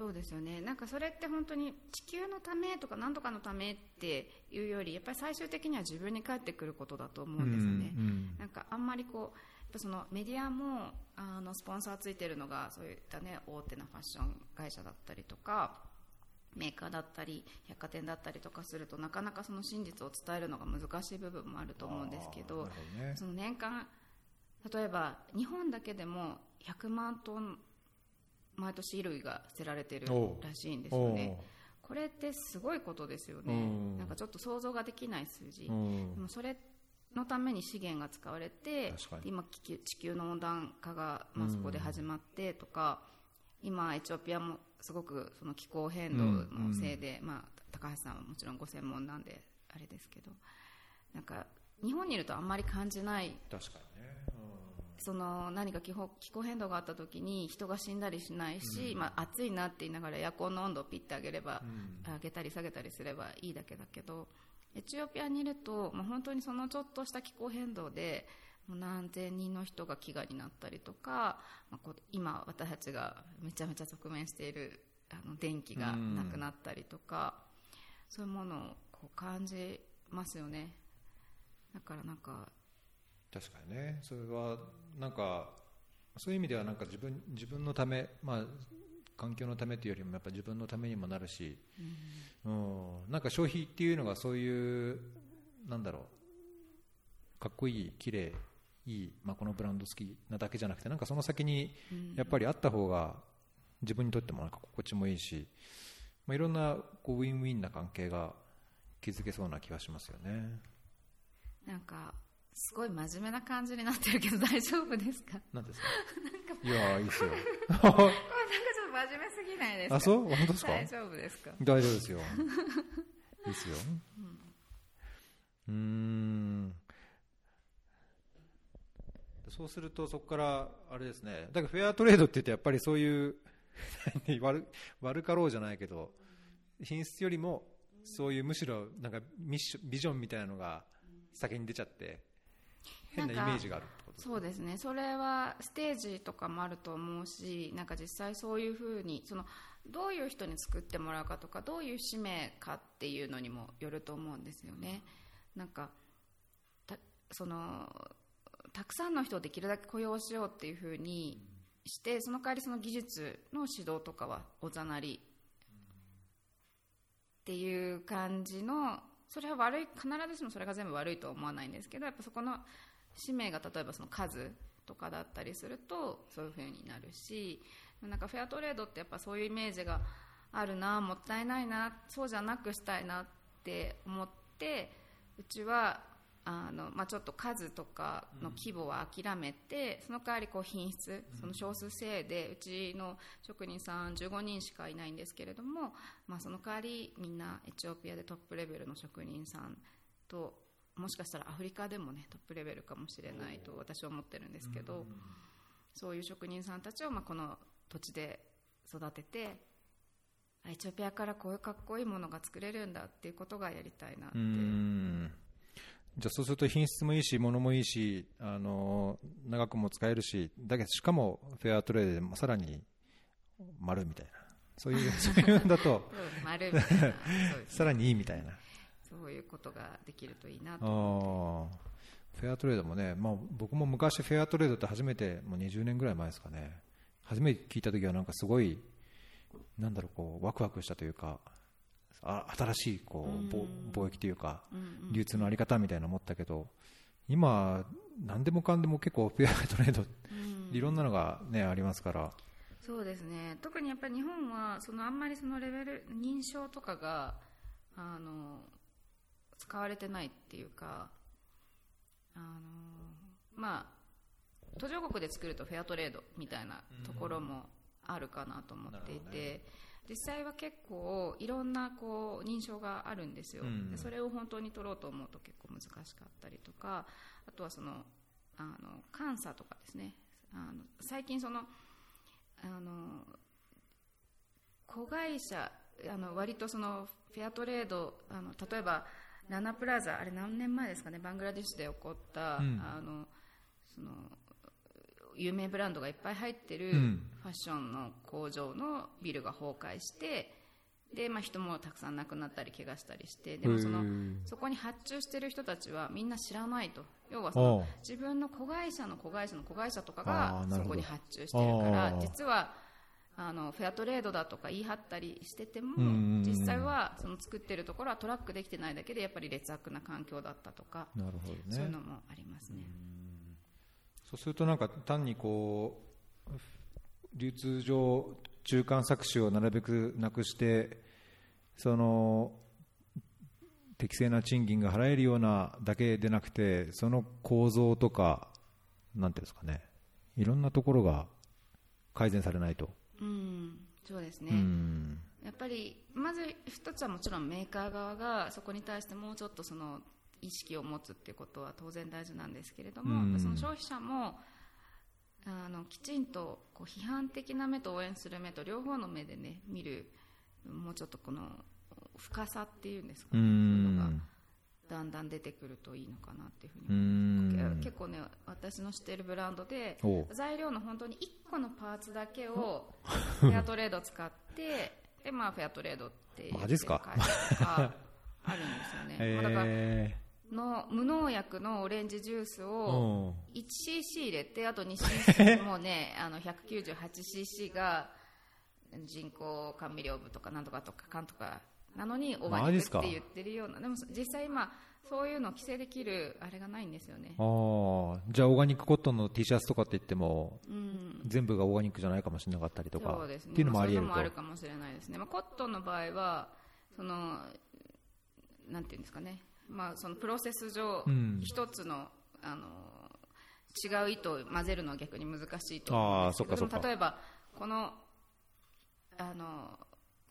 そうですよね。なんかそれって本当に地球のためとか何とかのためっていうよりやっぱり最終的には自分に返ってくることだと思うんですよね、うんうん。なんかあんまりこうやっぱそのメディアもあのスポンサーついてるのがそういったね大手なファッション会社だったりとかメーカーだったり百貨店だったりとかするとなかなかその真実を伝えるのが難しい部分もあると思うんですけどね。その年間例えば日本だけでも100万トン毎年衣類が捨てられてるらしいんですよね。これってすごいことですよね。うん。なんかちょっと想像ができない数字、うん。でもそれのために資源が使われて今地球の温暖化が、まあ、そこで始まってとか、今エチオピアもすごくその気候変動のせいで、まあ、高橋さんはもちろんご専門なんであれですけどなんか日本にいるとあんまり感じないその何か気候気候変動があった時に人が死んだりしないし、まあ、暑いなって言いながらエアコンの温度をピッて上げれば、上げたり下げたりすればいいだけだけどエチオピアにいると、まあ、本当にそのちょっとした気候変動で何千人の人が飢餓になったりとか、まあ、今私たちがめちゃめちゃ直面しているあの電気がなくなったりとか、そういうものをこう感じますよね。だからなんか確かにね。それはなんかそういう意味ではなんか自分自分のため、まあ、環境のためというよりもやっぱ自分のためにもなるし、うん。なんか消費っていうのがそういうなんだろうかっこいい綺麗いい、まあ、このブランド好きなだけじゃなくてなんかその先にやっぱりあった方が自分にとってもなんか心地もいいし、まあ、いろんなこうウィンウィンな関係が築けそうな気がしますよね。なんかすごい真面目な感じになってるけど 大丈夫ですか？なんですか？いやいいですよ。これなんかちょっと真面目すぎないですか？あ、そう？本当ですか？大丈夫ですか？大丈夫ですよ。いいですよ。うーん。そうすると、そこから、あれですね。だからフェアトレードって言って、やっぱりそういう、何悪、悪かろうじゃないけど、品質よりも、そういうむしろ、なんかミッション、ビジョンみたいなのが先に出ちゃって、変なイメージがあるってこと？ですそうですね。それはステージとかもあると思うしなんか実際そういうふうにそのどういう人に作ってもらうかとかどういう使命かっていうのにもよると思うんですよね。なんかたそのたくさんの人をできるだけ雇用しようっていうふうにしてその代わりその技術の指導とかはおざなりっていう感じのそれは悪い必ずしもそれが全部悪いとは思わないんですけどやっぱそこの使命が例えばその数とかだったりするとそういうふうになるしなんかフェアトレードってやっぱそういうイメージがあるなもったいないなそうじゃなくしたいなって思ってうちはあの、まあ、ちょっと数とかの規模は諦めて、その代わりこう品質その少数制でうちの職人さん15人しかいないんですけれども、まあ、その代わりみんなエチオピアでトップレベルの職人さんともしかしたらアフリカでもねトップレベルかもしれないと私は思ってるんですけど、そういう職人さんたちをまあこの土地で育ててあエチオピアからこういうかっこいいものが作れるんだっていうことがやりたいなってじゃあそうすると品質もいいし、物もいいし、あの長くも使えるし、だけどしかもフェアトレードでもさらに丸みたいな、そういう、そういうんだと、さらにいいみたいな。そういうことができるといいなあとー。フェアトレードもね、まあ、僕も昔フェアトレードって初めてもう20年ぐらい前ですかね。初めて聞いた時はなんかすごいなんだろうこうワクワクしたというかあ新しいこうぼ貿易というか流通のあり方みたいなの思ったけど今何でもかんでも結構フェアトレードいろんなのがねありますから。そうですね。特にやっぱり日本はそのあんまりそのレベル認証とかがあの使われてないっていうかあのまあ途上国で作るとフェアトレードみたいなところもあるかなと思っていて、実際は結構いろんなこう認証があるんですよ、それを本当に取ろうと思うと結構難しかったりとかあとはそのあの監査とかですね。あの最近そのあの子会社あの割とそのフェアトレードあの例えばラナプラザあれ何年前ですかね。バングラデシュで起こった、うん。あのその有名ブランドがいっぱい入ってるうん。ファッションの工場のビルが崩壊してで、まあ、人もたくさん亡くなったり怪我したりしてでもそのそこに発注してる人たちはみんな知らないと。要はその自分の子会社の子会社の子会社とかあがそこに発注してるから実はあのフェアトレードだとか言い張ったりしてても実際はその作ってるところはトラックできてないだけでやっぱり劣悪な環境だったとかねそういうのもありますね。そうするとなんか単にこう流通上中間搾取をなるべくなくしてその適正な賃金が払えるようなだけでなくてその構造とかなんていうんですかね。いろんなところが改善されないと、うんそうですね、うん。やっぱりまず一つはもちろんメーカー側がそこに対してもうちょっとその意識を持つっていうことは当然大事なんですけれども、うん。その消費者もあのきちんとこう批判的な目と応援する目と両方の目でね見るもうちょっとこの深さっていうんですかね、うん。そういうのがだんだん出てくるといいのかなっていうふうにう思んいます。結構ね私の知っているブランドで材料の本当に1個のパーツだけをフェアトレード使ってで、まあ、フェアトレードっていうマジっすか？あるんですよね、まあだからえの無農薬のオレンジジュースーをうん。1cc 入れてあと 2cc もうね あの 198cc が人工甘味料部とかなんとかとかかんとかなのにオーガニックって言ってるような。でも実際今そういうのを規制できるあれがないんですよね。あー。じゃあオーガニックコットンの T シャツとかって言っても、全部がオーガニックじゃないかもしれなかったりとか。そうですね。っていうのもあり得ると。まそういうのもあるかもしれないですね、まあ、コットンの場合はそのなんていうんですかね、まあ、そのプロセス上うん。一つのあの違う糸を混ぜるのは逆に難しいと。思うんですけど例えばこのあの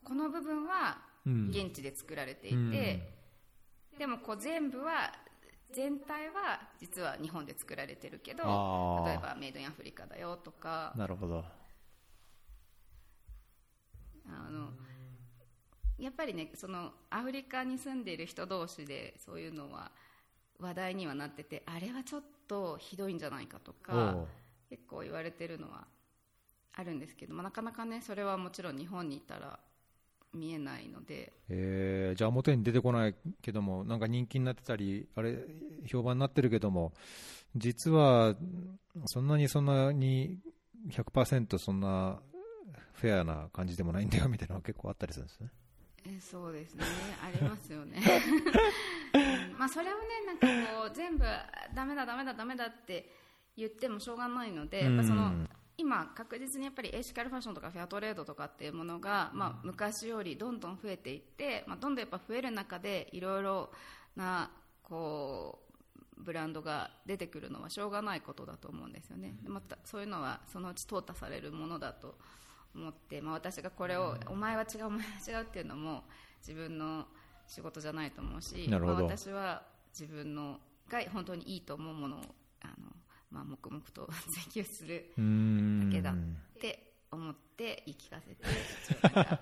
この部分はうん。現地で作られていて、でもこう全部は全体は実は日本で作られてるけど例えばメイドインアフリカだよとか。なるほど。あのやっぱりねそのアフリカに住んでいる人同士でそういうのは話題にはなっててあれはちょっとひどいんじゃないかとおかう結構言われてるのはあるんですけど、まあ、なかなかねそれはもちろん日本にいたら見えないので。えー。じゃあ表に出てこないけども、なんか人気になってたり、あれ、評判になってるけども、実は、そんなにそんなに100%そんなフェアな感じでもないんだよみたいなのが結構あったりするんですね。えそうですね。ありますよね、うん。まあそれをねなんかこう全部ダメだダメだダメだって言ってもしょうがないのでやっぱその、うん今確実にやっぱりエシカルファッションとかフェアトレードとかっていうものが、まあ、昔よりどんどん増えていって、まあ、どんどんやっぱ増える中でいろいろなこうブランドが出てくるのはしょうがないことだと思うんですよね。でまたそういうのはそのうち淘汰されるものだと思って、まあ、私がこれをお前は違うお前は違うっていうのも自分の仕事じゃないと思うしなるほど。まあ、私は自分のが本当にいいと思うものをあの、まあ、黙々と追求するだけだって思って言い聞かせて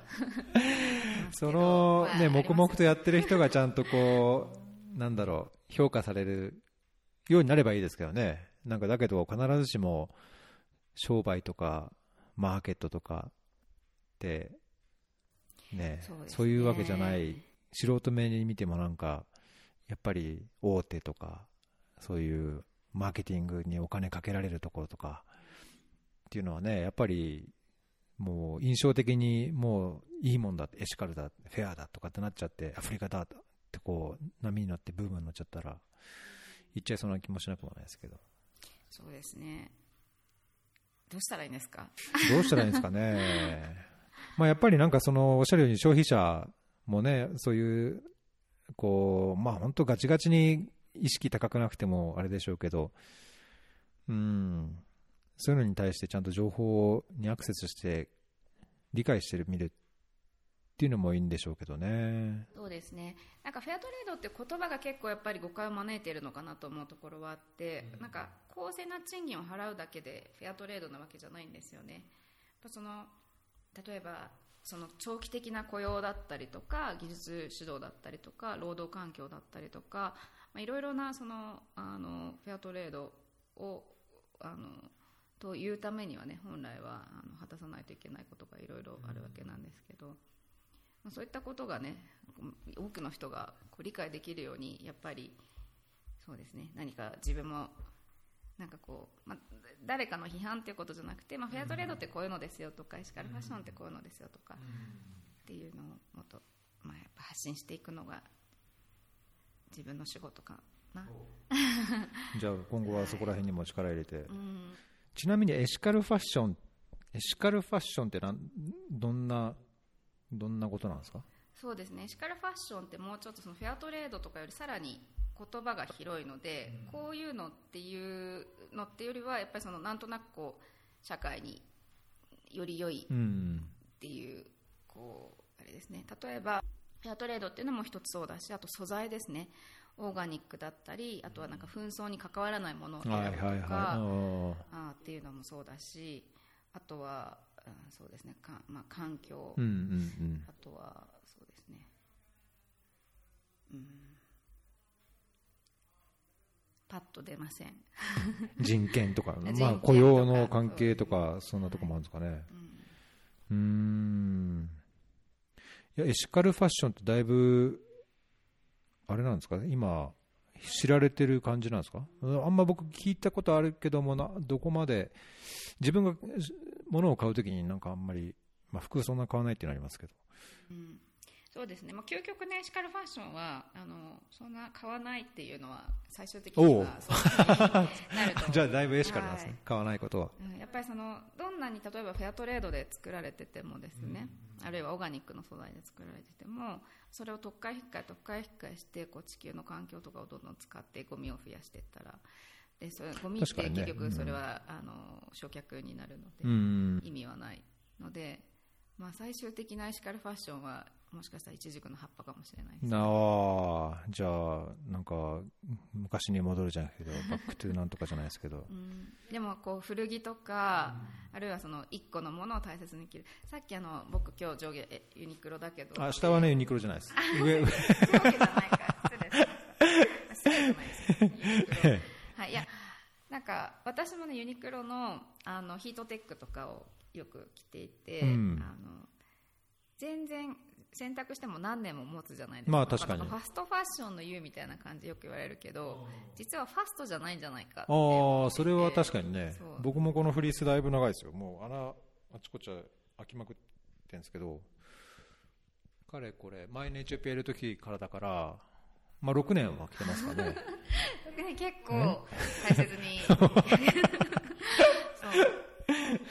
そのね、黙々とやってる人がちゃんとこう、なんだろ評価されるようになればいいですけどね。なんかだけど必ずしも商売とかマーケットとかってねそうね。そういうわけじゃない。素人目に見てもなんかやっぱり大手とかそういうマーケティングにお金かけられるところとかっていうのはねやっぱりもう印象的にもういいもんだエシカルだフェアだとかってなっちゃってアフリカだってこう波になってブームになっちゃったら言っちゃいそうな気もしなくもないですけど。そうですねどうしたらいいんですか？どうしたらいいんですかね。まあやっぱりなんかそのおっしゃるように消費者もね、そういう、こう、まあ本当ガチガチに意識高くなくてもあれでしょうけど、うん、そういうのに対してちゃんと情報にアクセスして理解してみるっていうのもいいんでしょうけどね。そうですね。なんかフェアトレードって言葉が結構やっぱり誤解を招いているのかなと思うところはあって、なんか公正な賃金を払うだけでフェアトレードなわけじゃないんですよね。やっぱその例えばその長期的な雇用だったりとか技術指導だったりとか労働環境だったりとか、まあ、いろいろなそのあのフェアトレードをあのというためにはね本来はあの果たさないといけないことがいろいろあるわけなんですけど、まあそういったことがね多くの人がこう理解できるようにやっぱりそうですね何か自分もなんかこう、まあ、誰かの批判っていうことじゃなくて、まあ、フェアトレードってこういうのですよとかエシカルファッションってこういうのですよとかっていうのをもっと、まあ、やっぱ発信していくのが自分の仕事かな。じゃあ今後はそこら辺にも力入れて。うんちなみにエシカルファッション、エシカルファッションってなんどんな、どんなことなんですか？そうですねエシカルファッションってもうちょっとそのフェアトレードとかよりさらに言葉が広いので、こういうのっていうのってよりはやっぱりそのなんとなくこう社会により良いうん。っていうこうあれですね例えばフェアトレードっていうのも一つそうだしあと素材ですねオーガニックだったりあとはなんか紛争に関わらないものを選ぶとか、はいはいはい。あっていうのもそうだしあとは、うんそうですねか、まあ、環境、ーうんうんあとはそうですねうんパッと出ませんうん。人権とか、まあ雇用の関係とか、そんなとこもあるんですかね。うんうーん。いや、エシカルファッションってだいぶ、あれなんですか今、知られてる感じなんですか？あんま僕聞いたことあるけどもな、どこまで、自分が物を買うときになんかあんまり、まあ服そんな買わないっていうのはありますけど。うんそうですね、まあ、究極ねエシカルファッションはあのそんな買わないっていうのは最終的にはそう じゃあだいぶエシカルなんですね。はい。買わないことは。うん。やっぱりそのどんなに例えばフェアトレードで作られててもですね、あるいはオーガニックの素材で作られててもそれを特化引っかえ特化引っかえしてこう地球の環境とかをどんどん使ってゴミを増やしていったらでそれゴミって結局それは、あの焼却になるので、うん。意味はないので、まあ、最終的なエシカルファッションはもしかしたらイチジクの葉っぱかもしれないですなあ、じゃあ、なんか、昔に戻るじゃなくて、back to なんとかじゃないですけど。うん。でもこう古着とか、あるいはその1個のものを大切に着る。さっきあの僕今日上下えユニクロだけど。あ、下はね、ユニクロじゃないです。上、上。じゃないか失礼しました はいいやなんか私もねユニクロのあのヒートテックとかをよく着ていて、うん。あの全然洗濯しても何年も持つじゃないですか、まあ確かに。ファストファッションの言うみたいな感じよく言われるけど実はファストじゃないんじゃないかってああ、それは確かにね。僕もこのフリースだいぶ長いですよ。もう穴、あちこち開きまくってんですけど、彼これ、前にエチオピアいる時からだから、まあ6年は来てますかね。特に結構大切に。そう。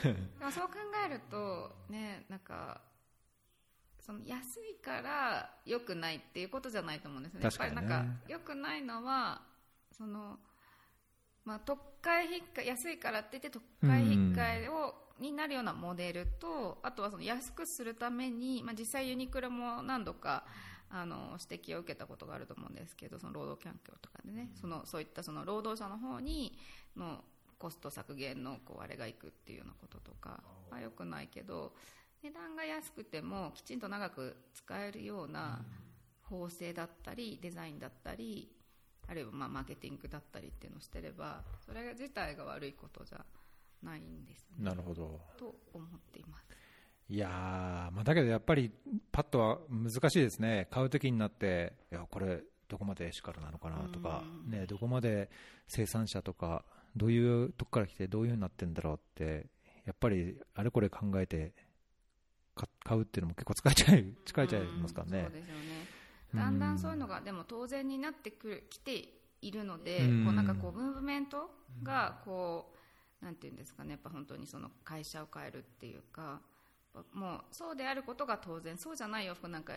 でもそう考えるとねなんかその安いから良くないっていうことじゃないと思うんですよねね。やっぱりなんか良くないのはそのまあ特会引っか安いからって言って特会引っかえをになるようなモデルとあとはその安くするために、まあ、実際ユニクロも何度かあの指摘を受けたことがあると思うんですけどその労働環境とかでね。そのそういったその労働者の方にのコスト削減のこうあれがいくっていうようなこととかは良くないけど値段が安くてもきちんと長く使えるような縫製だったりデザインだったりあるいはまあマーケティングだったりっていうのをしてればそれ自体が悪いことじゃないんですね。なるほど。と思っています。いやー、まあ、だけどやっぱりパッとは難しいですね、買うときになって、いや、これ、どこまでエシカルなのかなとか、ね、どこまで生産者とか、どういうとこから来て、どういうふうになってんだろうって、やっぱりあれこれ考えてか買うっていうのも結構疲れちゃい 疲れちゃいますからね。そう。ですよね。だんだんそういうのがでも当然になってくるきているので、うん。こうなんかこうムーブメントがこうなんていうんですかね。やっぱ本当にその会社を変えるっていうかもうそうであることが当然そうじゃない洋服なんか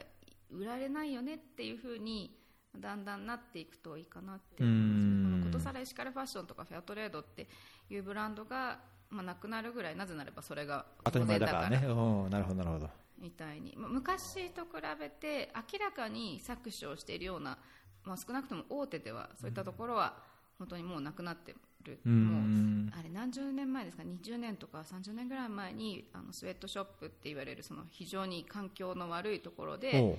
売られないよねっていうふうにだんだんなっていくといいかなって思うん。このことさらエシカルファッションとかフェアトレードっていうブランドが、まあ、なくなるぐらいなぜならばそれが当たり前だからね。なるほど、なるほど。みたいに。まあ昔と比べて明らかに搾取をしているような、まあ、少なくとも大手ではそういったところは本当にもうなくなってる、うん。もうあれ何十年前ですか？20年とか30年ぐらい前にあのスウェットショップって言われるその非常に環境の悪いところおでう。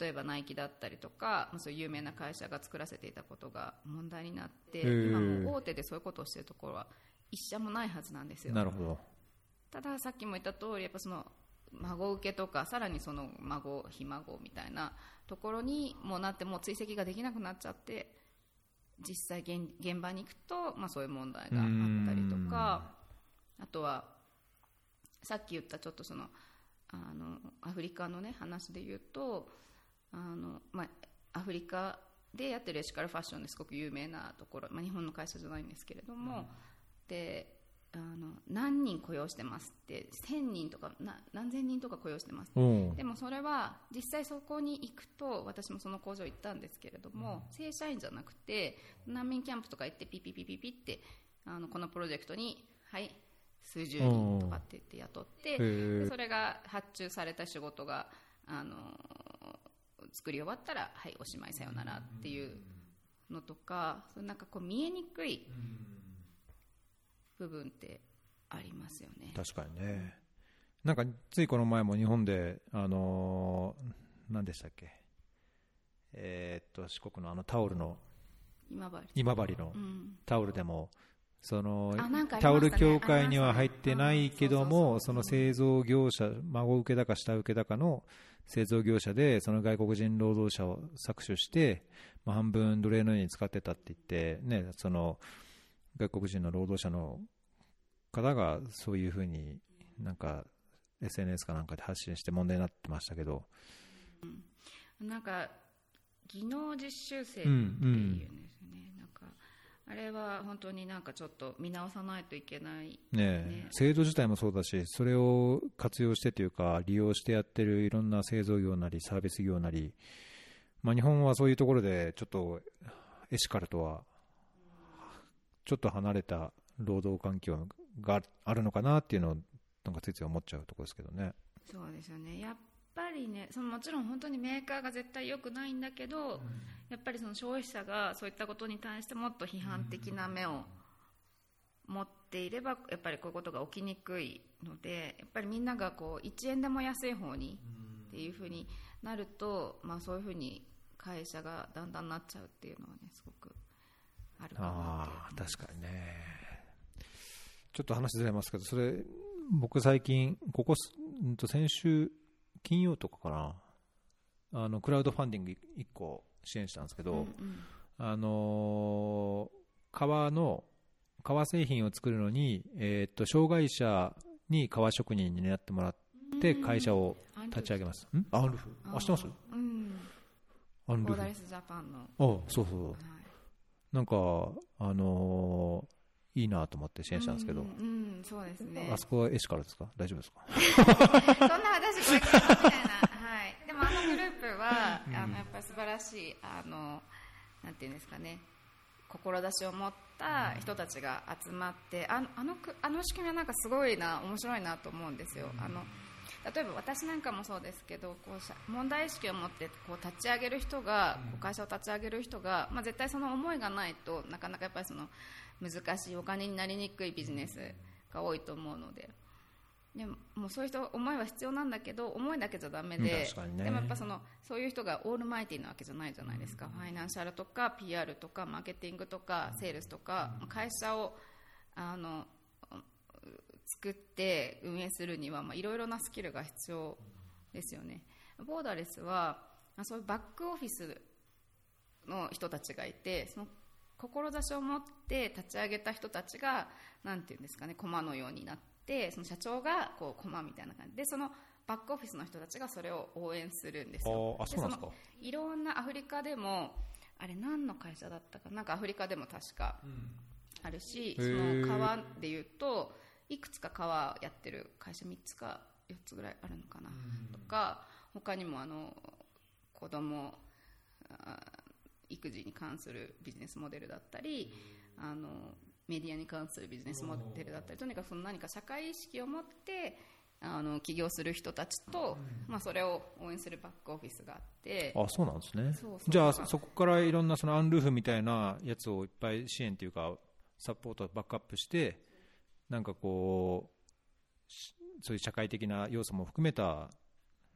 例えばナイキだったりとか、まあ、そういう有名な会社が作らせていたことが問題になって今もう大手でそういうことをしているところは一社もないはずなんですよ。なるほど。たださっきも言った通りやっぱその孫受けとかさらにその孫ひ孫みたいなところにもうなってもう追跡ができなくなっちゃって実際現現場に行くと、まあ、そういう問題があったりとかあとはさっき言ったちょっとそのあのアフリカの、ね、話で言うとあの、まあ、アフリカでやってるエシカルファッションですごく有名なところ、まあ、日本の会社じゃないんですけれども、であの何人雇用してますって1000人とかな何千人とか雇用してますおうでもそれは実際そこに行くと私もその工場行ったんですけれども、正社員じゃなくて難民キャンプとか行ってピピピピピってあのこのプロジェクトにはい数十人とかって言って雇ってへーでそれが発注された仕事があの作り終わったらはいおしまいさよならっていうのとかそうなんかこう見えにくい部分ってありますよね。確かにね。なんか、ついこの前も日本で、あのー何でしたっけ？えーっと、四国のあのタオルの、今治今治のうんタオルでも、そのタオル協会には入ってないけども、その製造業者、孫受けだか下請けだかの製造業者で、その外国人労働者を搾取して、まあ、半分奴隷のように使ってたって言って、ね、その外国人の労働者の方がそういうふうになんか SNS かなんかで発信して問題になってましたけど、なんか技能実習生っていうんですよね、なんかあれは本当になんかちょっと見直さないといけない、ね。ね制度自体もそうだし、それを活用してというか、利用してやってるいろんな製造業なり、サービス業なり、まあ、日本はそういうところで、ちょっとエシカルとは、ちょっと離れた労働環境があるのかなっていうのを、なんかついつい思っちゃうところですけどね。そうですよねやっぱりねそのもちろん本当にメーカーが絶対良くないんだけど、やっぱりその消費者がそういったことに対してもっと批判的な目を持っていればやっぱりこういうことが起きにくいのでやっぱりみんながこう1円でも安い方にっていうふうになると、まあ、そういうふうに会社がだんだんなっちゃうっていうのはねすごくあるかなって確かにね。ちょっと話ずれますけど、それ、僕最近、ここす、うんと先週、金曜とかかな、あの、クラウドファンディング1個支援したんですけど、あのー革の、革製品を作るのに、えーっと、障害者に革職人になってもらって、会社を立ち上げます。ん？アンルフ？あ、知ってます？うんアンルフボーダ。レスジャパンの、あ、そうそう。はいなんか、あのーいいなと思って支援したんですけど、うん、うんそうですね。あそこはエシカルですか？大丈夫ですか？そんな私これ聞いたみたいな、はい、でもあのグループは、あのやっぱり素晴らしいあのなんていうんですかね。志を持った人たちが集まってあのあのくあの仕組みはなんかすごいな面白いなと思うんですよ。あの例えば私なんかもそうですけどこう社問題意識を持ってこう立ち上げる人がこう会社を立ち上げる人が、まあ、絶対その思いがないとなかなかやっぱりその難しいお金になりにくいビジネスが多いと思うので。でももうそういう人思いは必要なんだけど思いだけじゃダメで、ね。でもやっぱそのそういう人がオールマイティーなわけじゃないじゃないですか、ファイナンシャルとか PR とかマーケティングとかセールスとか、会社をあの作って運営するにはまあいろいろなスキルが必要ですよね。ボーダレスはまあそういうバックオフィスの人たちがいてその志を持って立ち上げた人たちがなんていうんですかね駒のようになってその社長がこう駒みたいな感じでそのバックオフィスの人たちがそれを応援するんですよ。あそうなんですか。のいろんなアフリカでもあれ何の会社だったかな？んかアフリカでも確かあるし、そへー。の川でいうといくつか川やってる会社3つか4つぐらいあるのかな、とか他にもあの子供あ育児に関するビジネスモデルだったりあのメディアに関するビジネスモデルだったりとにかくその何か社会意識を持ってあの起業する人たちと、まあ、それを応援するバックオフィスがあってあそうなんですね。じゃあそこからいろんなそのアンルーフみたいなやつをいっぱい支援というかサポートバックアップしてなんかこうしそういう社会的な要素も含めた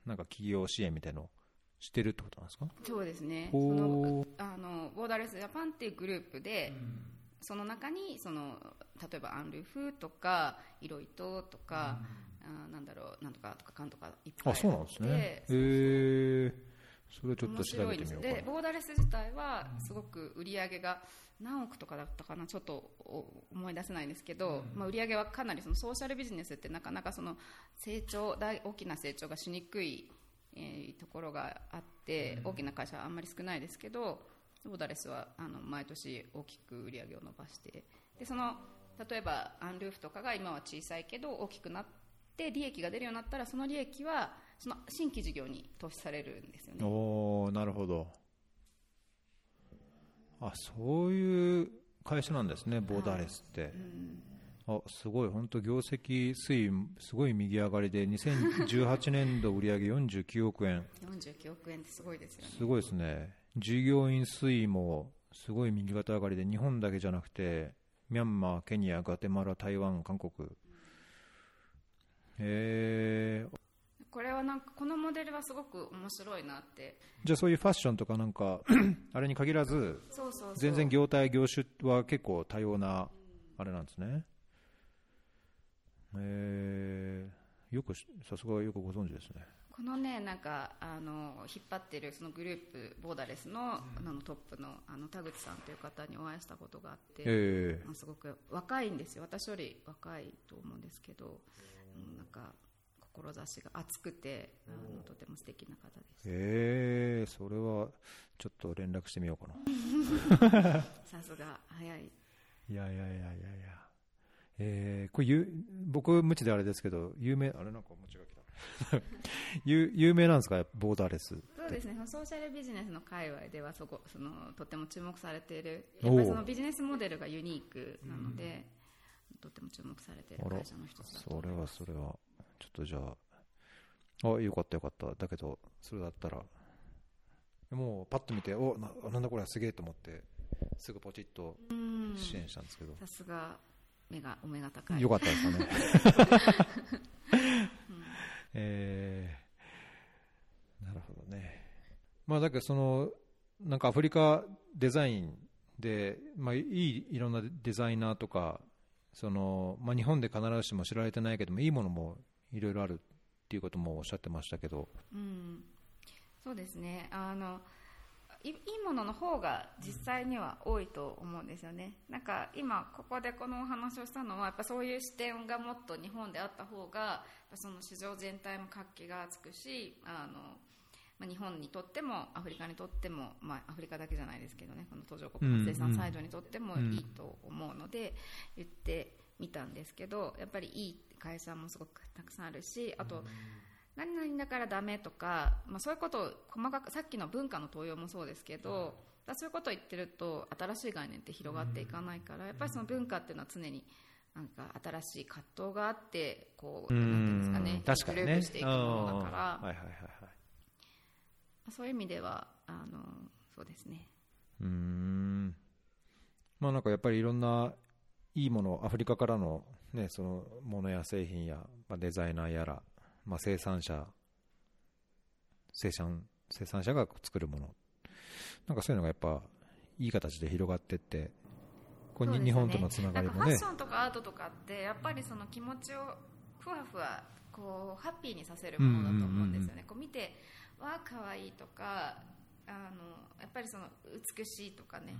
なんか企業支援みたいのをしてるってことなんですか？そうですね。そのあのボーダーレスジャパンっていうグループで、その中にその例えばアンルーフとかイロイトとか、あなんだろうなんとかとかかんとかいっぱいあそうなんですね。へそうそれちょっと面調白いんですべてみようかな。でボーダーレス自体はすごく売り上げが何億とかだったかなちょっとお思い出せないんですけど、まあ、売り上げはかなりそのソーシャルビジネスってなかなかその成長大大きな成長がしにくい、えーところがあって大きな会社はあんまり少ないですけどボーダーレスはあの毎年大きく売り上げを伸ばしてでその例えばアンルーフとかが今は小さいけど大きくなって利益が出るようになったらその利益はその新規事業に投資されるんですよね。おおなるほど。あそういう会社なんですねボーダーレスって、あすごい。本当業績推移すごい右上がりで2018年度売上49億円。49億円ってすごいですよね。すごいですね。従業員推移もすごい右肩上がりで日本だけじゃなくてミャンマーケニアガテマラ台湾韓国。えー、これはなんかこのモデルはすごく面白いなって。じゃあそういうファッションとかなんか あれに限らず全然業態業種は結構多様なあれなんですね。えー、よくしさすがよくご存知ですね。このねなんかあの引っ張ってるそのグループボーダーレスの,、あのトップのあの田口さんという方にお会いしたことがあって、えまあすごく若いんですよ。私より若いと思うんですけど、うん。なんか志が熱くてあのとても素敵な方でー、す。えー、それはちょっと連絡してみようかな。さすが早い。いやいやいやいやいや。えー、これゆ僕無知であれですけど有名あれなんか餅が来た。有有名なんですか？ボーダーレスそうですね。ソーシャルビジネスの界隈ではそこそのとても注目されている。やっぱりそのビジネスモデルがユニークなので、とても注目されている会社の一つだとそれはそれはちょっとじゃああよかったよかった。だけどそれだったら。もうパッと見ておななんだこれすげえと思ってすぐポチッとうん。支援したんですけど、さすが目がお目が高い。よかったですかね、えーなるほどね。まあだけどそのなんかアフリカデザインで、まあ、いいいろんなデザイナーとかその、まあ、日本で必ずしも知られてないけどもいいものもいろいろあるっていうこともおっしゃってましたけど。うん、そうですね。あのいいいものの方が実際には多いと思うんですよね。なんか今ここでこのお話をしたのはやっぱそういう視点がもっと日本であった方がその市場全体も活気がつくしあの、まあ、日本にとってもアフリカにとっても、まあ、アフリカだけじゃないですけどねこの途上国の生産サイドにとってもいいと思うので言ってみたんですけどやっぱりいい会社もすごくたくさんあるしあと、何々だからダメとか、まあ、そういうことを細かくさっきの文化の登用もそうですけど、だそういうことを言ってると新しい概念って広がっていかないから、やっぱりその文化っていうのは常になんか新しい葛藤があってこうなんていうんですかね確かにね。グループしていくものだから、うん。はいはいはいはい。そういう意味ではあのそうですね。うーん。まあなんかやっぱりいろんないいものアフリカからのね、その物や製品や、まあ、デザイナーやら、まあ、生産者生産生産者が作るもの。なんかそういうのがやっぱいい形で広がっていってこね。日本とのつながりもね。ファッションとかアートとかってやっぱりその気持ちをふわふわこうハッピーにさせるものだと思うんですよね、こう見てわあ可愛いとかあのやっぱりその美しいとかね、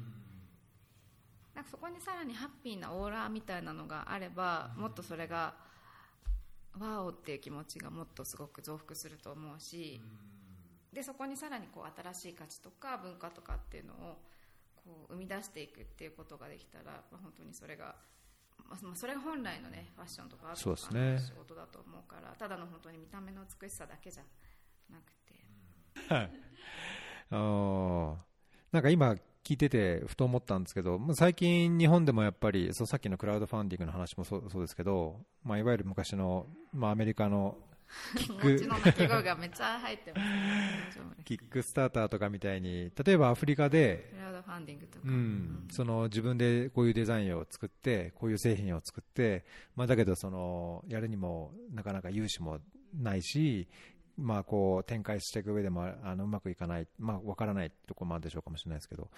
なんかそこにさらにハッピーなオーラみたいなのがあればもっとそれがワオっていう気持ちがもっとすごく増幅すると思うし、でそこにさらにこう新しい価値とか文化とかっていうのをこう生み出していくっていうことができたら、まあ、本当にそれが、まあ、まあそれが本来のねファッションとかアートとかそうですね。の仕事だと思うからただの本当に見た目の美しさだけじゃなくて。はい。あー。なんか今聞いててふと思ったんですけど、まあ最近日本でもやっぱりそうさっきのクラウドファンディングの話もそうそうですけど、まあ、いわゆる昔の、まあ、アメリカのキック。キックスターターとかみたいに例えばアフリカでクラウドファンディングとか、うん、その自分でこういうデザインを作ってこういう製品を作って、まあ、だけどそのやるにもなかなか融資もないし、まあ、こう展開していく上でもあのうまくいかない、まあ、分からないところもあるでしょうかもしれないですけど、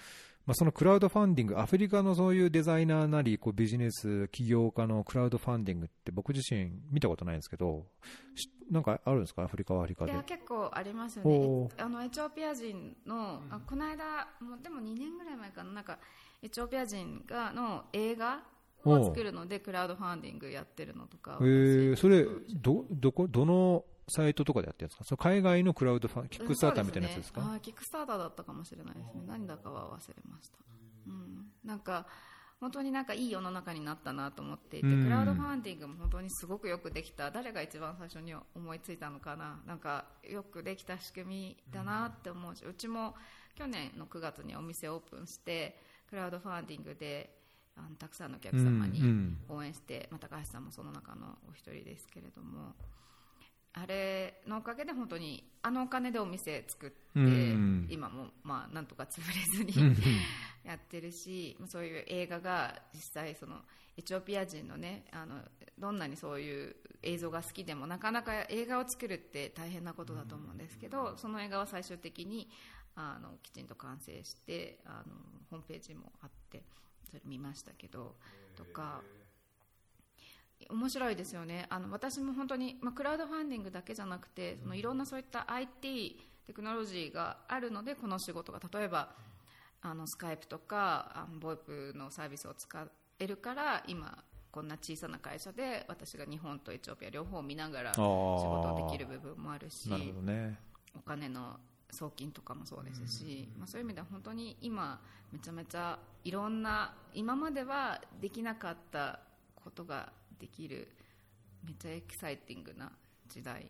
まあ、そのクラウドファンディングアフリカのそういうデザイナーなりこうビジネス起業家のクラウドファンディングって僕自身見たことないんですけどしなんかあるんですか？アフリカはアフリカで。いや結構ありますね。あのエチオピア人の、あこの間もうでも2年ぐらい前かな。なんかエチオピア人がの映画を作るのでクラウドファンディングやってるのとかえー、それ私どどこどのサイトとかでやってるんですか？その海外のクラウドファンキックスターターみたいなやつですか？そうね。あーキックスターターだったかもしれないですね。何だかは忘れました、うん、なんか本当になんかいい世の中になったなと思っていて、うん。クラウドファンディングも本当にすごくよくできた。誰が一番最初に思いついたのかな？なんかよくできた仕組みだなって思うし、うちも去年の9月にお店オープンしてクラウドファンディングであのたくさんのお客様にうんうん。応援して、まあ、高橋さんもその中のお一人ですけれどもあれのおかげで本当にあのお金でお店作って、うん。今もまあなんとか潰れずうん。にやってるし、まあそういう映画が実際そのエチオピア人のねあのどんなにそういう映像が好きでもなかなか映画を作るって大変なことだと思うんですけど、その映画は最終的にあのきちんと完成してあのホームページもあってそれ見ましたけどとか面白いですよね。あの私も本当に、まあ、クラウドファンディングだけじゃなくてそのいろんなそういった IT テクノロジーがあるのでこの仕事が例えばあのスカイプとかあのボイプのサービスを使えるから今こんな小さな会社で私が日本とエチオピア両方見ながら仕事できる部分もあるしね。お金の送金とかもそうですし、まあ、そういう意味では本当に今めちゃめちゃいろんな今まではできなかったことができるめっちゃエキサイティングな時代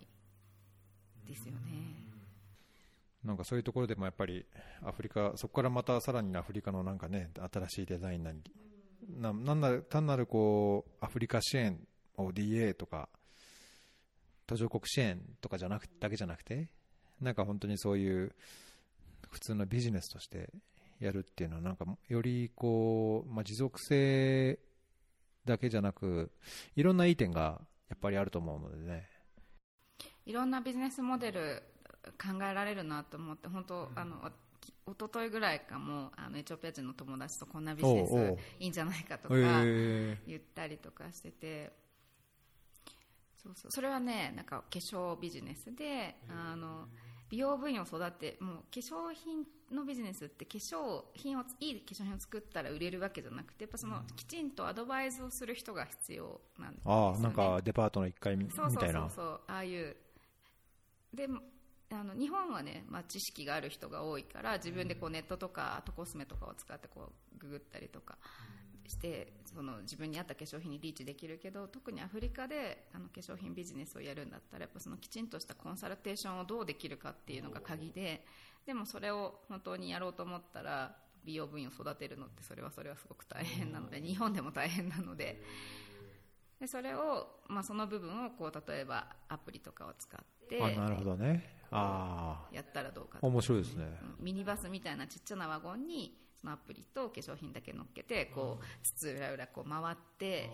ですよね。なんかそういうところでもやっぱりアフリカそこからまたさらにアフリカのなんかね新しいデザインなりななんな単なるこうアフリカ支援 ODA とか途上国支援とかじゃなくだけじゃなくてなんか本当にそういう普通のビジネスとしてやるっていうのはなんかよりこう、まあ、持続性だけじゃなくいろんないい点がやっぱりあると思うのでね。いろんなビジネスモデル考えられるなと思って本当あのき一昨日ぐらいかもあのエチオピア人の友達とこんなビジネスいいんじゃないかとかへ言ったりとかしててそうそう。それはねなんか化粧ビジネスであの美容部員を育てもう化粧品のビジネスって化粧品をいい化粧品を作ったら売れるわけじゃなくてやっぱそのきちんとアドバイスをする人が必要なんですよ、ね、ああなんかデパートの1階みみそうそうたいなそうそうああいう。であの日本はね、まあ、知識がある人が多いから自分でこうネットとかあとコスメとかを使ってこうググったりとかしてその自分に合った化粧品にリーチできるけど特にアフリカであの化粧品ビジネスをやるんだったらやっぱそのきちんとしたコンサルテーションをどうできるかっていうのが鍵ででもそれを本当にやろうと思ったら美容部員を育てるのってそれはそれはすごく大変なので日本でも大変なので。でそれを、まあ、その部分をこう例えばアプリとかを使ってあなるほどね。あやったらどうかあ面白いですね。うん。ミニバスみたいなちっちゃなワゴンにそのアプリと化粧品だけ乗っけてこうつつ裏裏こう回って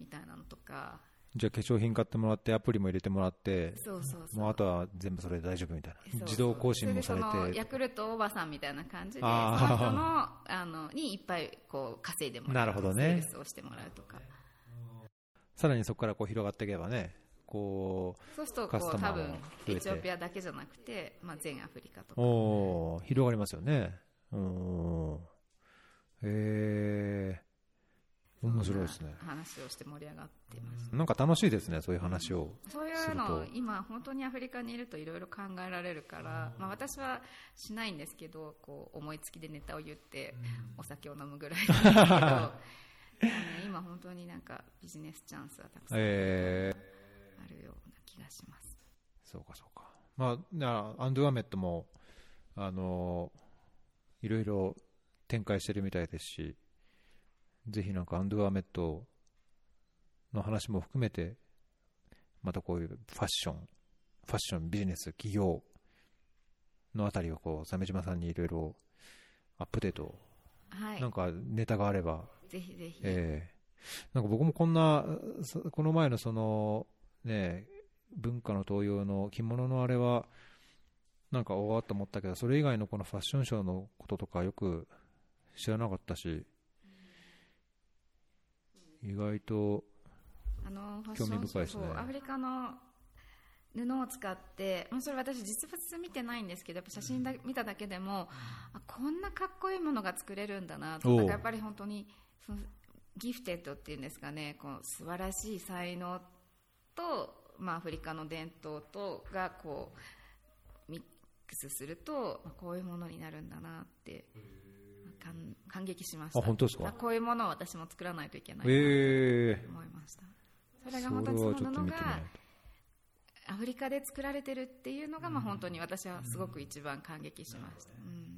みたいなのとか。じゃあ化粧品買ってもらってアプリも入れてもらってそうそうそう。もうあとは全部それで大丈夫みたいそうそう。な自動更新もされそれでそのてヤクルトおばさんみたいな感じでそののあのにいっぱいこう稼いでもらうなるほどね。スをしてもらうとか。さらにそこからこう広がっていけばねこそうするとカスタマーもこう多分エチオピアだけじゃなくて、まあ、全アフリカとうか。おー広がりますよねうんへえ面白いですね。話をして盛り上がっていますなんか楽しいですねそういう話をそういうの今本当にアフリカにいるといろいろ考えられるから、まあ、私はしないんですけどこう思いつきでネタを言ってお酒を飲むぐらいですけど 今本当になんかビジネスチャンスはたくさんえあるような気がします。そうかそうか。まあなアンドゥアメットもあのいろいろ展開してるみたいですしぜひなんかアンドゥアメットの話も含めてまたこういうファッションファッションビジネス企業のあたりをこう鮫島さんにいろいろアップデート、はい。なんかネタがあればぜひぜひ、ええ。なんか僕もこんな、そこの前のその、ね、文化の東洋の着物のあれは、なんかおわっと思ったけど、それ以外のこのファッションショーのこととかよく知らなかったし、意外と、興味深いですね。アフリカの布を使ってもうそれ私実物見てないんですけどやっぱ写真だ見ただけでもあこんなかっこいいものが作れるんだなと。からやっぱり本当にそのギフテッドっていうんですかねこう素晴らしい才能と、まあ、アフリカの伝統とがこうクスすると、まあ、こういうものになるんだなって感感激しました。あ本当ですか？あこういうものを私も作らないといけないなええ。思いました。そそれれが本当にそのがアフリカで作られてるっていうのが、まあ、本当に私はすごく一番感激しました、うん、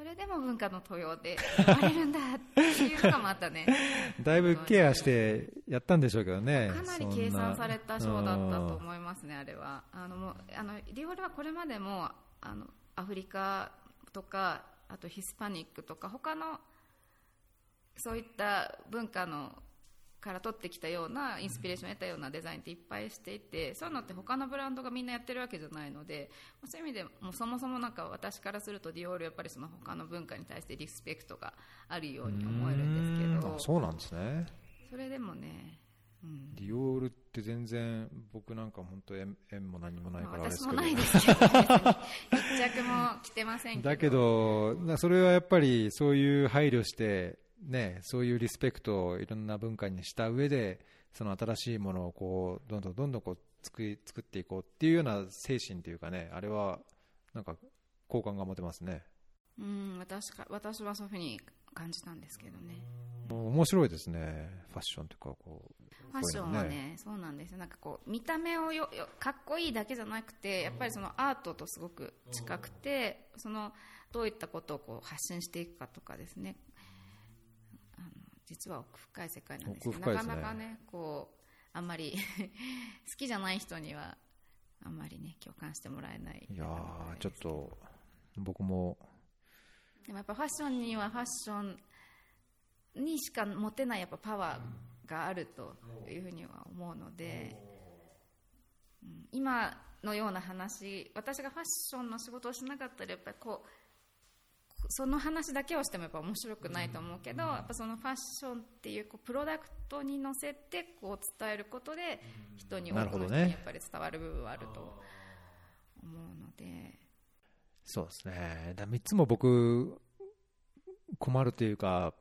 それでも文化の登用で生まれるんだっていうのがまたねと。だいぶケアしてやったんでしょうけどね。かなり計算されたショーだったと思いますね、あれは。あのもうあのディオールはこれまでもあのアフリカとか、あとヒスパニックとか、他のそういった文化のから取ってきたようなインスピレーションを得たようなデザインっていっぱいしていてそういうのって他のブランドがみんなやってるわけじゃないのでそういう意味でもうそもそもなんか私からするとディオールやっぱりその他の文化に対してリスペクトがあるように思えるんですけどそうなんですね。それでもね、うん、ディオールって全然僕なんか本当縁縁も何もないまあからあれですけど私もないですけど、一着も着てませんけど。だけど、なそれはやっぱりそういう配慮して、ね、そういうリスペクトをいろんな文化にした上で、その新しいものをこうどんどんどんどんこう作り作っていこうっていうような精神というかね、あれはなんか好感が持てますね。うん、私か私はそういうふうに感じたんですけどね。面白いですね、ファッションというかこう。ファッションはこういうのね、そうなんですよ。なんかこう見た目をよよかっこいいだけじゃなくて、やっぱりそのアートとすごく近くて、そのどういったことをこう発信していくかとかですね。実は奥深い世界なんですねなかなかね、こうあんまり 好きじゃない人にはあんまりね共感してもらえない。いやー、ちょっと僕も。でもやっぱファッションにはファッションにしか持てないやっぱパワーがあるというふうには思うので、うん今のような話私がファッションの仕事をしなかったらやっぱりこうその話だけをしてもやっぱ面白くないと思うけど、やっぱそのファッションっていうこうプロダクトに乗せてこう伝えることで人に多くの人にやっぱり伝わる部分はあると思うので。そうですね。だ3つも僕、困るというか、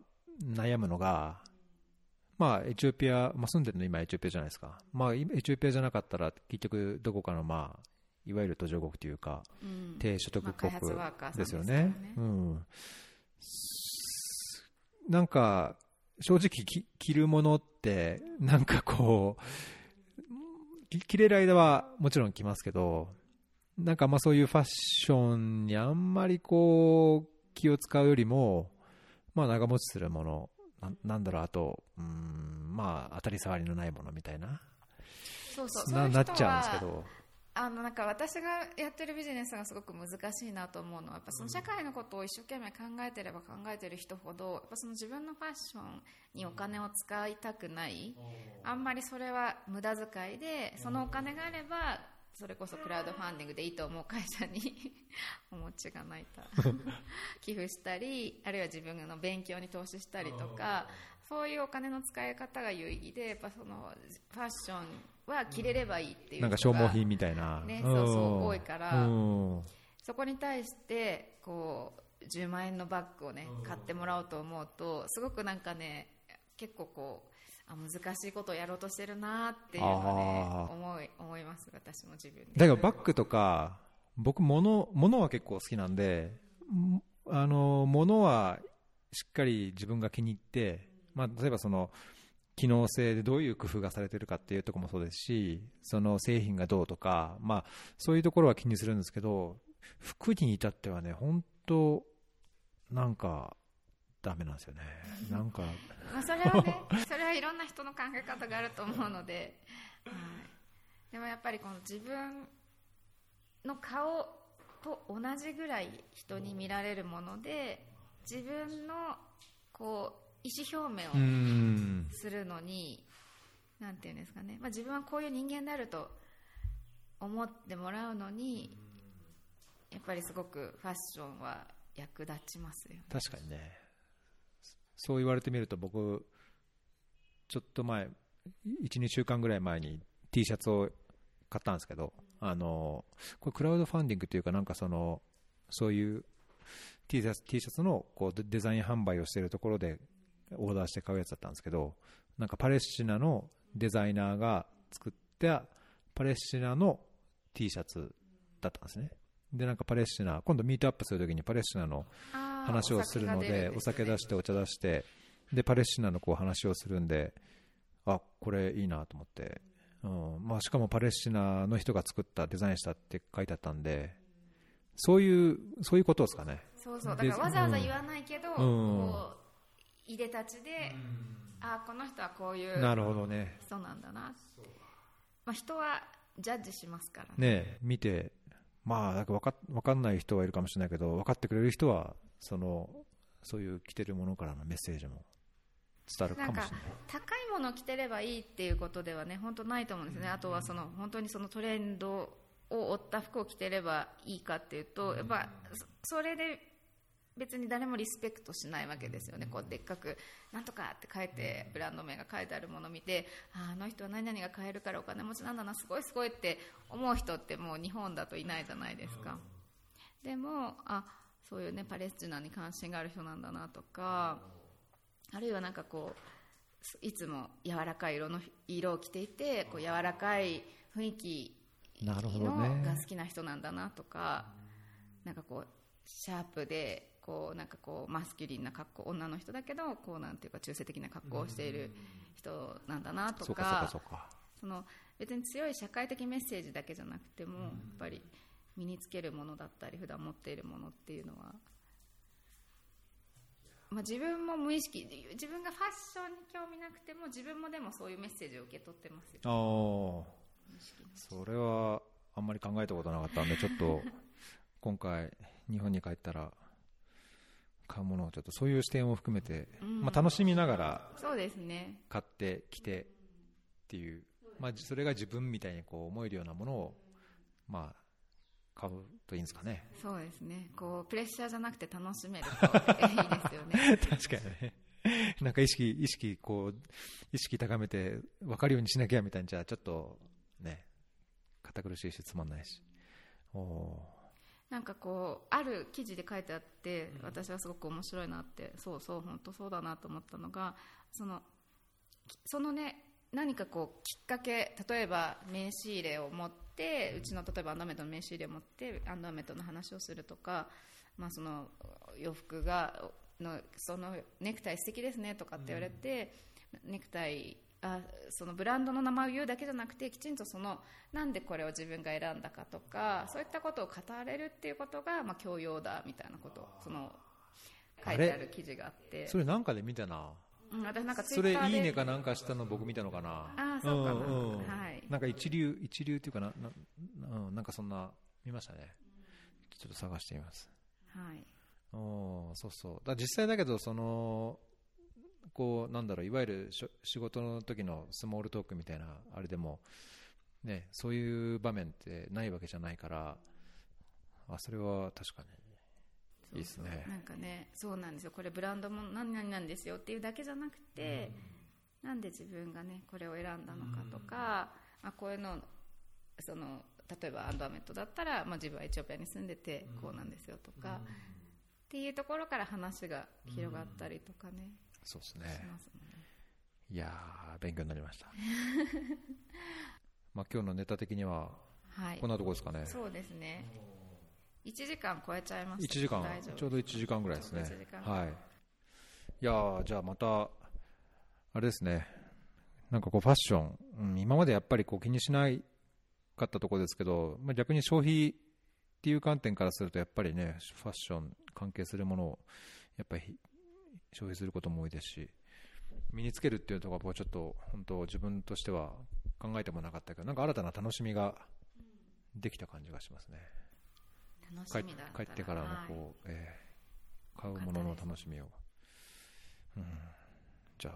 悩むのが、まあ、エチオピア、まあ、住んでるの今エチオピアじゃないですか。まあ、今エチオピアじゃなかったら、結局どこかの、まあ、いわゆる途上国というか、うん。低所得国ですよですからね。うん。なんか、正直き着るものって、なんかこう、き着れる間はもちろん着ますけど、なんかまあそういうファッションにあんまりこう、気を使うよりも、まあ長持ちするもの、ななんだろう、あと、うん、まあ当たり障りのないものみたいな、そうそう。ななっちゃうんですけど、あのなんか私がやってるビジネスがすごく難しいなと思うのはやっぱその社会のことを一生懸命考えてれば考えてる人ほどやっぱその自分のファッションにお金を使いたくないあんまりそれは無駄遣いでそのお金があればそれこそクラウドファンディングでいいと思う会社に お餅が泣いた 寄付したりあるいは自分の勉強に投資したりとかそういうお金の使い方が有意義でやっぱそのファッションは着れればいいっていうなんか消耗品みたいな、ね、そうそう多いからうん。そこに対してこう10万円のバッグをね買ってもらおうと思うとすごくなんかね結構こうあ難しいことをやろうとしてるなっていうのをねあー。思い思います私も自分で。だからバッグとか、僕物、物は結構好きなんで、んあの、物はしっかり自分が気に入って、まあ、例えばその、機能性でどういう工夫がされてるかっていうところもそうですし、その製品がどうとか、まあ、そういうところは気にするんですけど、服に至ってはね、本当なんか、ダメなんですよね。なんか、まあ、それはねそれはいろんな人の考え方があると思うので、はい、でもやっぱりこの自分の顔と同じぐらい人に見られるもので自分のこう意思表明うをん、するのに、なんていうんですかね、まあ、自分はこういう人間であると思ってもらうのにやっぱりすごくファッションは役立ちますよね。確かにね。そう言われてみると僕ちょっと前12週間ぐらい前に T シャツを買ったんですけどあのこれクラウドファンディングというかなんかそのそういう T シャツ T シャツのこうデデザイン販売をしているところでオーダーして買うやつだったんですけどなんかパレスチナのデザイナーが作ったパレスチナの T シャツだったんですね。でなんかパレスチナ今度ミートアップするときにパレスチナの話をするので、お酒出して、お茶出して、でパレスチナのこう話をするんで、あこれいいなと思って、うん。まあ、しかもパレスチナの人が作った、デザインしたって書いてあったんで、そういうそういうことですかね。そうそう。だでからわざわざ言わないけど、ん。こういでたちで、あこの人はこういうなるほどね。人なんだな、まあ、人はジャッジしますからね。ね見て、まあ、なんか分か分かんない人はいるかもしれないけど、分かってくれる人は、そのそういう着てるものからのメッセージも伝わるなんかかもしれない。高いものを着てればいいっていうことではね本当ないと思うんですね、あとはその本当にそのトレンドを追った服を着てればいいかっていうと、やっぱそそれで別に誰もリスペクトしないわけですよね、こうでっかくなんとかって書いて、ブランド名が書いてあるものを見て、ああの人は何々が買えるからお金持ちなんだな、すごいすごいって思う人ってもう日本だといないじゃないですか。でもあそういうねパレスチナに関心がある人なんだなとかあるいはなんかこういつも柔らかい色の色を着ていてこう柔らかい雰囲気のね。が好きな人なんだなとかなんかこうシャープでこうなんかこうマスキュリンな格好女の人だけどこうなんていうか中性的な格好をしている人なんだなとかその別に強い社会的メッセージだけじゃなくても、やっぱり身につけるものだったり普段持っているものっていうのは、まあ、自分も無意識自分がファッションに興味なくても自分もでもそういうメッセージを受け取ってますよ。あー。それはあんまり考えたことなかったんで、ちょっと 今回、日本に帰ったら、買うものをちょっとそういう視点を含めて、まあ、楽しみながら買ってきてっていう、まあ、それが自分みたいにこう思えるようなものを、まあ、買うといいんですかね。そうですねこうプレッシャーじゃなくて楽しめると いいですよね確かにね。なんか意識、意識、こう、意識高めて分かるようにしなきゃみたいに、じゃあちょっとね、堅苦しいしつまんないし。おーなんかこうある記事で書いてあって私はすごく面白いなってそうそう本当そうだなと思ったのがそのきそのね何かこうきっかけ例えば名刺入れを持ってうちの例えばアンダーメットの名刺入れを持ってアンダーメットの話をするとか、まあ、その洋服がのそのネクタイ素敵ですねとかって言われて、ネクタイあそのブランドの名前を言うだけじゃなくてきちんとそのなんでこれを自分が選んだかとかそういったことを語れるっていうことが、まあ、教養だみたいなことその書いてある記事があって。それなんかで見たな。うん、私なんかそれいいねかなんかしたの僕見たのかな。あーそうかなうんうんはい。なんか一流一流っていうかなな,、うん、なんかそんな見ましたね。ちょっと探してみます。はい。おーそうそう。だ実際だけどそのこうなんだろういわゆる仕事の時のスモールトークみたいなあれでもねそういう場面ってないわけじゃないからあそれは確かにいいですね。なんかねそうなんですよ。これブランドも何々なんですよっていうだけじゃなくて、なんで自分がねこれを選んだのかとか、まあ、こういうのその例えばアンドアメットだったら、まあ、自分はエチオピアに住んでてこうなんですよとか、っていうところから話が広がったりとかね、しそうですね。ね。いやー勉強になりました。まあ今日のネタ的にははい。こんなところですかね。そうですね。1時間超えちゃいま1した時間。ちょうど1時間ぐらいですね。1はい。いやーじゃあまたあれですね。なんかこうファッション、うん、今までやっぱりこう気にしないかったところですけど、まあ、逆に消費っていう観点からするとやっぱりねファッション関係するものをやっぱり消費することも多いですし身につけるっていうところはちょっと本当自分としては考えてもなかったけどなんか新たな楽しみができた感じがしますね。楽帰ってからのこう、えー買うものの楽しみを、うん、じゃあ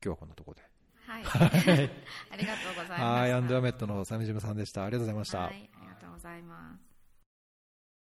今日はこんなところで。はい、はい、ありがとうございました。はい。アンドアメットの鮫島さんでした。ありがとうございました、はい、ありがとうございます